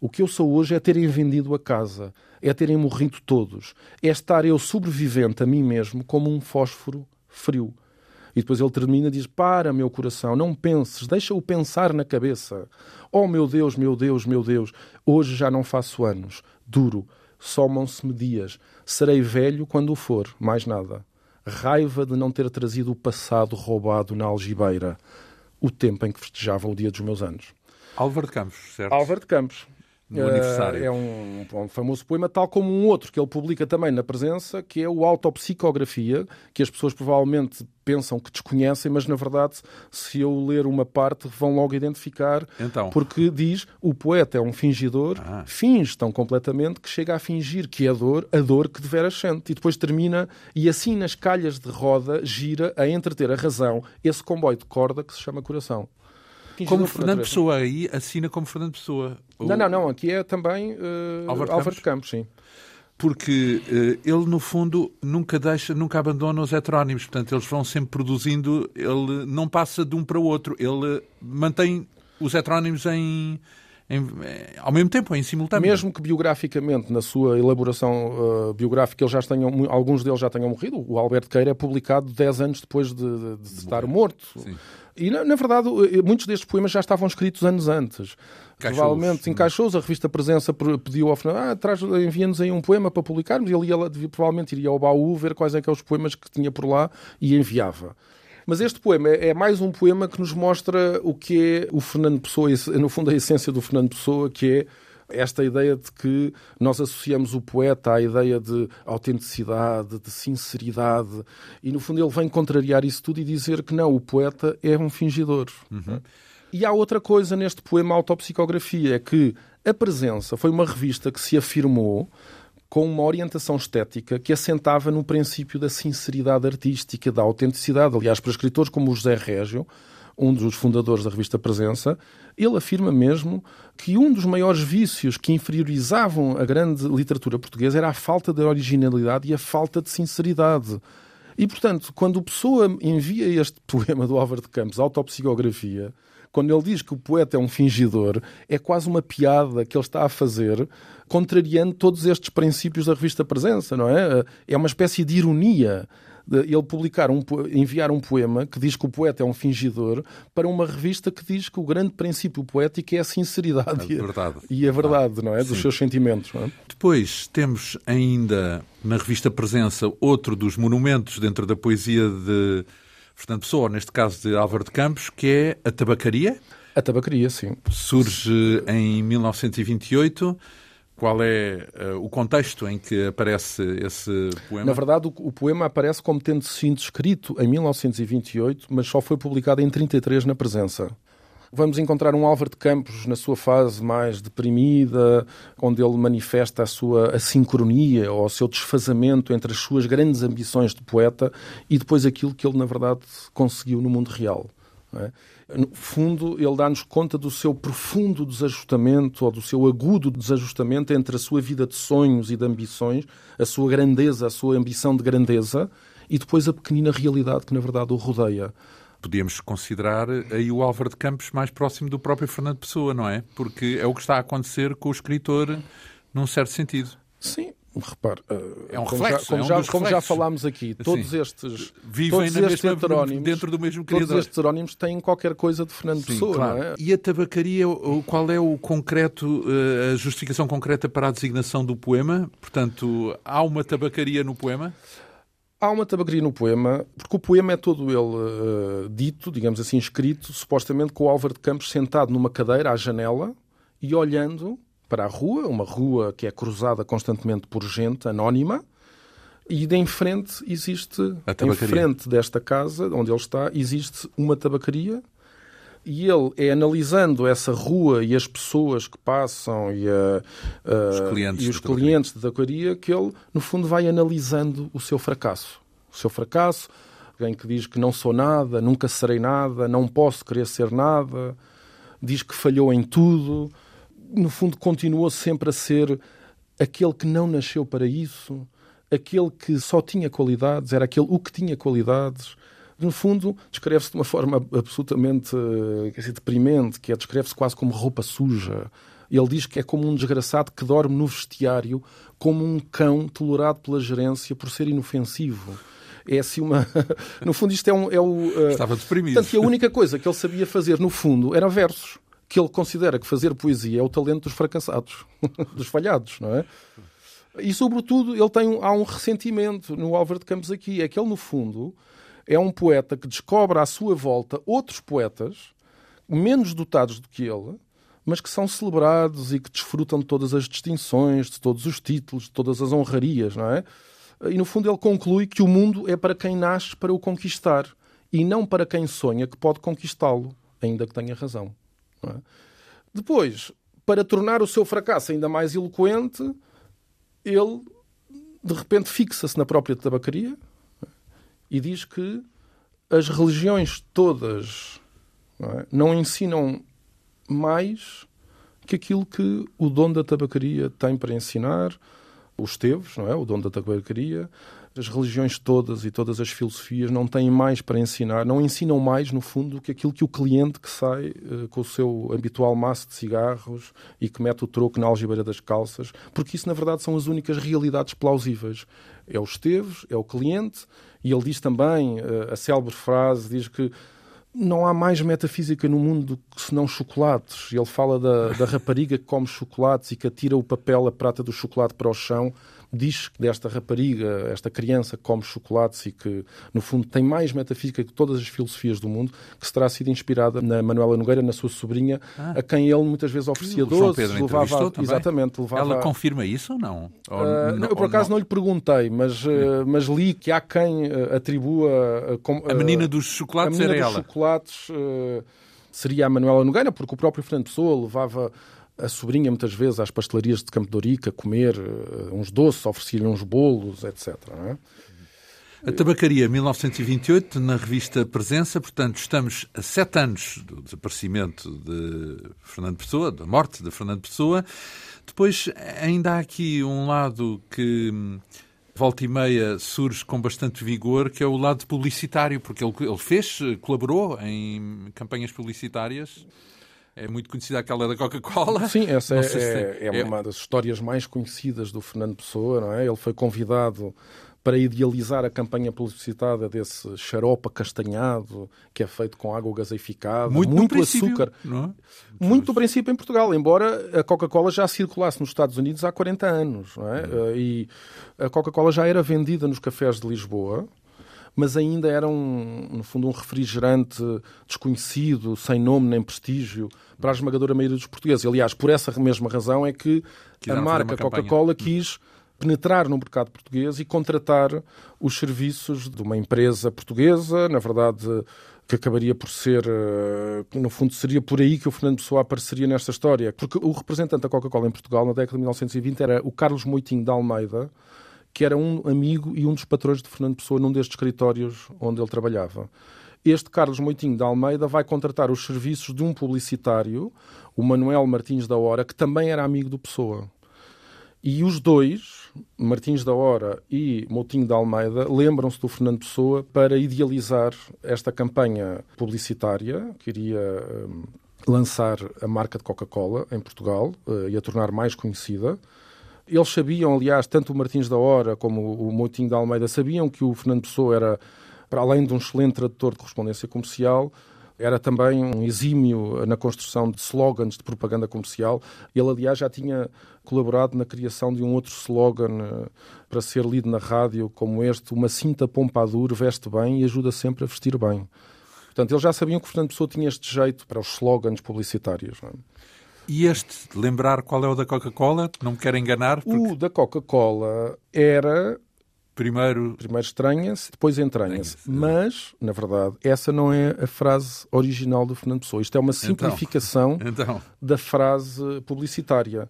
O que eu sou hoje é terem vendido a casa, é terem morrido todos, é estar eu sobrevivente a mim mesmo como um fósforo frio. E depois ele termina e diz: Para, meu coração, não penses, deixa-o pensar na cabeça. Oh, meu Deus, meu Deus, meu Deus, hoje já não faço anos. Duro, somam-se-me dias. Serei velho quando for, mais nada. Raiva de não ter trazido o passado roubado na algibeira, o tempo em que festejava o dia dos meus anos. Álvaro de Campos, certo? Álvaro de Campos no aniversário. É um, um, famoso poema, tal como um outro que ele publica também na presença, que é o Autopsicografia, que as pessoas provavelmente pensam que desconhecem, mas na verdade, se eu ler uma parte, vão logo identificar, então. porque diz o poeta é um fingidor, ah. finge tão completamente que chega a fingir que é a dor, a dor que deveras sente, e depois termina, e assim nas calhas de roda gira a entreter a razão esse comboio de corda que se chama coração. Como Fernando Pessoa, aí assina como Fernando Pessoa. Não, não, não, aqui é também uh, Álvaro, Álvaro de Campos, sim porque uh, ele, no fundo, nunca deixa, nunca abandona os heterónimos. Portanto, eles vão sempre produzindo, ele não passa de um para o outro. Ele mantém os heterónimos em, em, eh, ao mesmo tempo, em simultâneo. Mesmo que biograficamente, na sua elaboração uh, biográfica, eles já tenham, alguns deles já tenham morrido. O Alberto Queira é publicado 10 anos depois de, de, de, de estar morto. Sim. E, na, na, verdade, muitos destes poemas já estavam escritos anos antes. Provavelmente encaixou-os, a revista Presença pediu ao final, ah, traz, envia-nos aí um poema para publicarmos, e ele ia, provavelmente iria ao baú ver quais é que é os poemas que tinha por lá e enviava. Mas este poema é, é mais um poema que nos mostra o que é o Fernando Pessoa, no fundo a essência do Fernando Pessoa, que é esta ideia de que nós associamos o poeta à ideia de autenticidade, de sinceridade, e no fundo ele vem contrariar isso tudo e dizer que não, o poeta é um fingidor. Uhum. E há outra coisa neste poema Autopsicografia, é que a Presença foi uma revista que se afirmou com uma orientação estética que assentava no princípio da sinceridade artística, da autenticidade. Aliás, para escritores como o José Régio, um dos fundadores da revista Presença, ele afirma mesmo que um dos maiores vícios que inferiorizavam a grande literatura portuguesa era a falta de originalidade e a falta de sinceridade. E, portanto, quando o Pessoa envia este [laughs] poema do Álvaro de Campos, Autopsicografia, quando ele diz que o poeta é um fingidor, é quase uma piada que ele está a fazer, contrariando todos estes princípios da revista Presença, não é? É uma espécie de ironia ele publicar um, enviar um poema que diz que o poeta é um fingidor para uma revista que diz que o grande princípio poético é a sinceridade é verdade. e a verdade, ah, não é? Dos sim. seus sentimentos. É? Depois temos ainda na revista Presença outro dos monumentos dentro da poesia de Fernando Pessoa, neste caso de Álvaro de Campos, que é a Tabacaria. A Tabacaria, sim. Surge em 1928 qual é uh, o contexto em que aparece esse poema? Na verdade, o, o, poema aparece como tendo sido escrito em 1928, mas só foi publicado em 33 na presença. Vamos encontrar um Álvaro de Campos na sua fase mais deprimida, onde ele manifesta a sua assincronia ou o seu desfazamento entre as suas grandes ambições de poeta e depois aquilo que ele, na verdade, conseguiu no mundo real. É? No fundo, ele dá-nos conta do seu profundo desajustamento ou do seu agudo desajustamento entre a sua vida de sonhos e de ambições, a sua grandeza, a sua ambição de grandeza e depois a pequenina realidade que, na verdade, o rodeia. Podíamos considerar aí o Álvaro de Campos mais próximo do próprio Fernando Pessoa, não é? Porque é o que está a acontecer com o escritor, num certo sentido. Sim, Repare, eh, é um como reflexo, já, como, é um já, como já falámos aqui, todos estes vivem todos estes heterónimos, dentro do mesmo criador. Todos estes heterónimos têm qualquer coisa de Fernando Sim, Pessoa, claro. é? E a tabacaria, qual é o concreto, eh, a justificação concreta para a designação do poema? Portanto, há uma tabacaria no poema? Há uma tabacaria no poema, porque o poema é todo ele uh, dito, digamos assim, escrito, supostamente com o Álvaro de Campos sentado numa cadeira à janela e olhando para a rua, uma rua que é cruzada constantemente por gente anónima, e de em frente existe, em frente desta casa onde ele está, existe uma tabacaria e ele é analisando essa rua e as pessoas que passam e, a, a, os clientes, e os clientes da tabacaria que ele, no fundo, vai analisando o seu fracasso. O seu fracasso, alguém que diz que não sou nada, nunca serei nada, não posso querer ser nada, diz que falhou em tudo, no fundo, continuou sempre a ser aquele que não nasceu para isso, aquele que só tinha qualidades, era aquele o que tinha qualidades. No fundo, descreve-se de uma forma absolutamente dizer, deprimente, que é descreve-se quase como roupa suja. Ele diz que é como um desgraçado que dorme no vestiário, como um cão tolerado pela gerência por ser inofensivo. É assim uma. [laughs] no fundo, isto é, um, é o. Uh... Estava deprimido. Portanto, que a única coisa que ele sabia fazer, no fundo, era versos. Que ele considera que fazer poesia é o talento dos fracassados, [laughs] dos falhados, não é? E, sobretudo, ele tem um, há um ressentimento no Álvaro de Campos aqui. É que ele, no fundo, é um poeta que descobre à sua volta outros poetas menos dotados do que ele, mas que são celebrados e que desfrutam de todas as distinções, de todos os títulos, de todas as honrarias, não é? E, no fundo, ele conclui que o mundo é para quem nasce para o conquistar e não para quem sonha que pode conquistá-lo, ainda que tenha razão. É? Depois, para tornar o seu fracasso ainda mais eloquente, ele de repente fixa-se na própria tabacaria e diz que as religiões todas não, é? não, ensinam mais que aquilo que o dono da tabacaria tem para ensinar, os teus, não é? O dono da tabacaria, as religiões todas e todas as filosofias não têm mais para ensinar, não ensinam mais, no fundo, do que aquilo que o cliente que sai uh, com o seu habitual maço de cigarros e que mete o troco na algibeira das calças, porque isso, na verdade, são as únicas realidades plausíveis. É o Esteves, é o cliente, e ele diz também, uh, a célebre frase, diz que não há mais metafísica no mundo que senão chocolates. Ele fala da, da rapariga que come chocolates e que atira o papel, a prata do chocolate para o chão diz desta rapariga, esta criança que come chocolates e que, no fundo, tem mais metafísica que todas as filosofias do mundo, que se terá sido inspirada na Manuela Nogueira, na sua sobrinha, ah. a quem ele muitas vezes oferecia doces. levava, exatamente, levava... Ela confirma isso ou não? Ou, uh, não eu, por acaso, não? não lhe perguntei, mas, uh, mas li que há quem uh, atribua... a menina dos chocolates a menina era dos ela. chocolates seria a Manuela Nogueira, porque o próprio Fernando Pessoa levava a sobrinha muitas vezes às pastelarias de Campo de Ourique a comer uh, uns doces, oferecia-lhe uns bolos, etc. É? A Tabacaria 1928, na revista Presença, portanto, estamos a sete anos do desaparecimento de Fernando Pessoa, da morte de Fernando Pessoa. Depois, ainda há aqui um lado que hum, volta e meia surge com bastante vigor, que é o lado publicitário, porque ele, ele fez, colaborou em campanhas publicitárias. É muito conhecida aquela da Coca-Cola. Sim, essa é, é, é, uma das histórias mais conhecidas do Fernando Pessoa, não é? Ele foi convidado para idealizar a campanha publicitária desse xarope castanhado que é feito com água gaseificada, muito, muito açúcar. É? Muito do princípio em Portugal, embora a Coca-Cola já circulasse nos Estados Unidos há 40 anos. É? Uhum. E a Coca-Cola já era vendida nos cafés de Lisboa mas ainda era, um, no fundo, um refrigerante desconhecido, sem nome nem prestígio, para a esmagadora maioria dos portugueses. Aliás, por essa mesma razão é que Quiseram a marca Coca-Cola quis penetrar no mercado português e contratar os serviços de uma empresa portuguesa, na verdade que acabaria por ser, eh, no fundo, seria por aí que o Fernando Pessoa apareceria nesta história. Porque o representante da Coca-Cola em Portugal, na década de 1920, era o Carlos Moitinho de Almeida, que era um amigo e um dos patrões de Fernando Pessoa num destes escritórios onde ele trabalhava. Este Carlos Moitinho de Almeida vai contratar os serviços de um publicitário, o Manuel Martins da Hora, que também era amigo do Pessoa. E os dois, Martins da Hora e Moutinho de Almeida, lembram-se do Fernando Pessoa para idealizar esta campanha publicitária que iria um, lançar a marca de Coca-Cola em Portugal uh, e a tornar mais conhecida. Eles sabiam, aliás, tanto o Martins da Hora como o Moutinho da Almeida sabiam que o Fernando Pessoa era, para além de um excelente tradutor de correspondência comercial, era também um exímio na construção de slogans de propaganda comercial. Ele, aliás, já tinha colaborado na criação de um outro slogan eh, para ser lido na rádio, como este: Uma cinta Pompadour veste bem e ajuda sempre a vestir bem. Portanto, eles já sabiam que o Fernando Pessoa tinha este jeito para os slogans publicitários. Não é? E este, lembrar qual é o da Coca-Cola? Não me quero enganar. Porque... O da Coca-Cola era Primeiro, Primeiro estranha-se, depois entranha-se. Mas, na verdade, essa não é a frase original do Fernando Pessoa. Isto é uma então. simplificação então, então. da frase publicitária.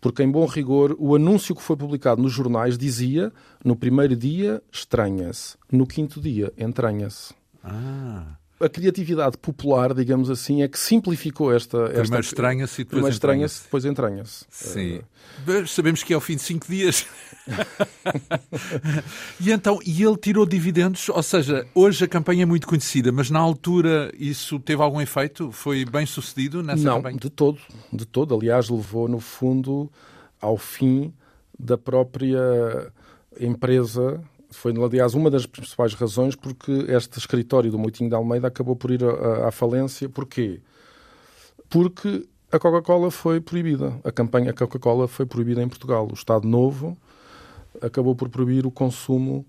Porque, em bom rigor, o anúncio que foi publicado nos jornais dizia no primeiro dia estranha-se, no quinto dia entranha-se. Ah. A criatividade popular, digamos assim, é que simplificou esta. esta primeiro estranha-se e depois primeiro estranha-se, depois entranha-se. Sim. Uh... Sabemos que é ao fim de cinco dias. [laughs] e então, e ele tirou dividendos, ou seja, hoje a campanha é muito conhecida, mas na altura isso teve algum efeito? Foi bem sucedido nessa Não, campanha? de todo, de todo. Aliás, levou no fundo ao fim da própria empresa foi, aliás, uma das principais razões porque este escritório do Moitinho de Almeida acabou por ir à, falência. Porquê? Porque a Coca-Cola foi proibida. A campanha Coca-Cola foi proibida em Portugal. O Estado Novo acabou por proibir o consumo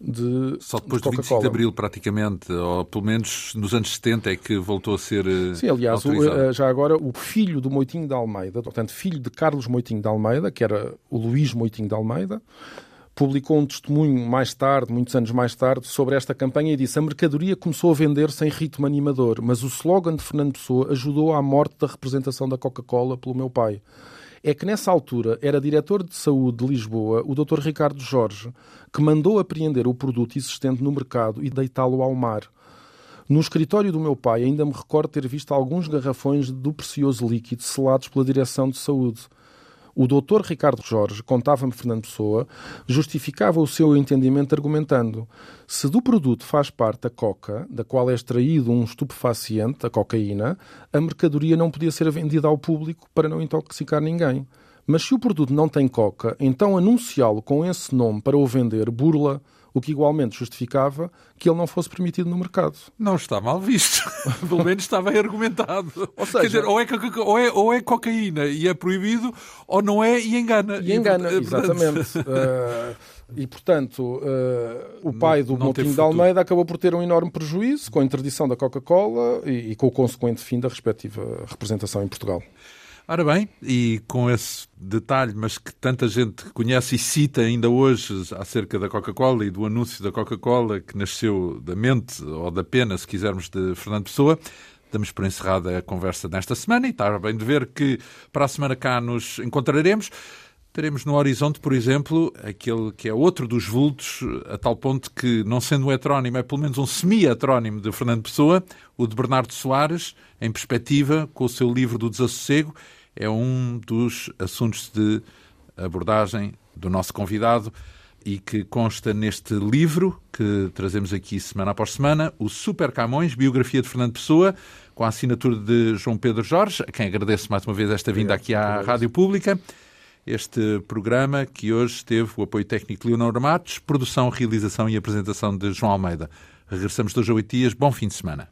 de Só depois de do 25 de Abril, praticamente, ou pelo menos nos anos 70 é que voltou a ser eh, Sim, aliás, o, eh, já agora o filho do Moitinho de Almeida, portanto, filho de Carlos Moitinho de Almeida, que era o Luís Moitinho de Almeida, publicou um testemunho mais tarde, muitos anos mais tarde, sobre esta campanha e disse a mercadoria começou a vender-se em ritmo animador, mas o slogan de Fernando Pessoa ajudou à morte da representação da Coca-Cola pelo meu pai. É que nessa altura era diretor de saúde de Lisboa, o Dr. Ricardo Jorge, que mandou apreender o produto existente no mercado e deitá-lo ao mar. No escritório do meu pai ainda me recordo ter visto alguns garrafões do precioso líquido selados pela Direção de Saúde. O doutor Ricardo Jorge, contava-me Fernando Pessoa, justificava o seu entendimento argumentando se do produto faz parte a coca, da qual é extraído um estupefaciente, a cocaína, a mercadoria não podia ser vendida ao público para não intoxicar ninguém. Mas se o produto não tem coca, então anunciá-lo com esse nome para o vender burla o que igualmente justificava que ele não fosse permitido no mercado. Não está mal visto. [laughs] Pelo menos está bem argumentado. Ou seja, Quer dizer, ou é, ou, é, ou é cocaína e é proibido, ou não é e engana. E engana, e, exatamente. uh, e, portanto, uh, o pai do Montinho de Almeida acabou por ter um enorme prejuízo com a interdição da Coca-Cola e, e com o consequente fim da respectiva representação em Portugal. Ora bem, e com esse detalhe, mas que tanta gente conhece e cita ainda hoje acerca da Coca-Cola e do anúncio da Coca-Cola que nasceu da mente ou da pena, se quisermos, de Fernando Pessoa, damos por encerrada a conversa desta semana e está bem de ver que para a semana cá nos encontraremos. Teremos no horizonte, por exemplo, aquele que é outro dos vultos, a tal ponto que, não sendo um heterónimo, é pelo menos um semi-heterónimo de Fernando Pessoa, o de Bernardo Soares, em perspectiva, com o seu livro do Desassossego, é um dos assuntos de abordagem do nosso convidado e que consta neste livro que trazemos aqui semana após semana, o Super Camões, biografia de Fernando Pessoa, com a assinatura de João Pedro Jorge, a quem agradeço mais uma vez esta vinda aqui à Rádio Pública. Este programa que hoje teve o apoio técnico de Leonor Matos, produção, realização e apresentação de João Almeida. Regressamos dois a oito dias. Bom fim de semana.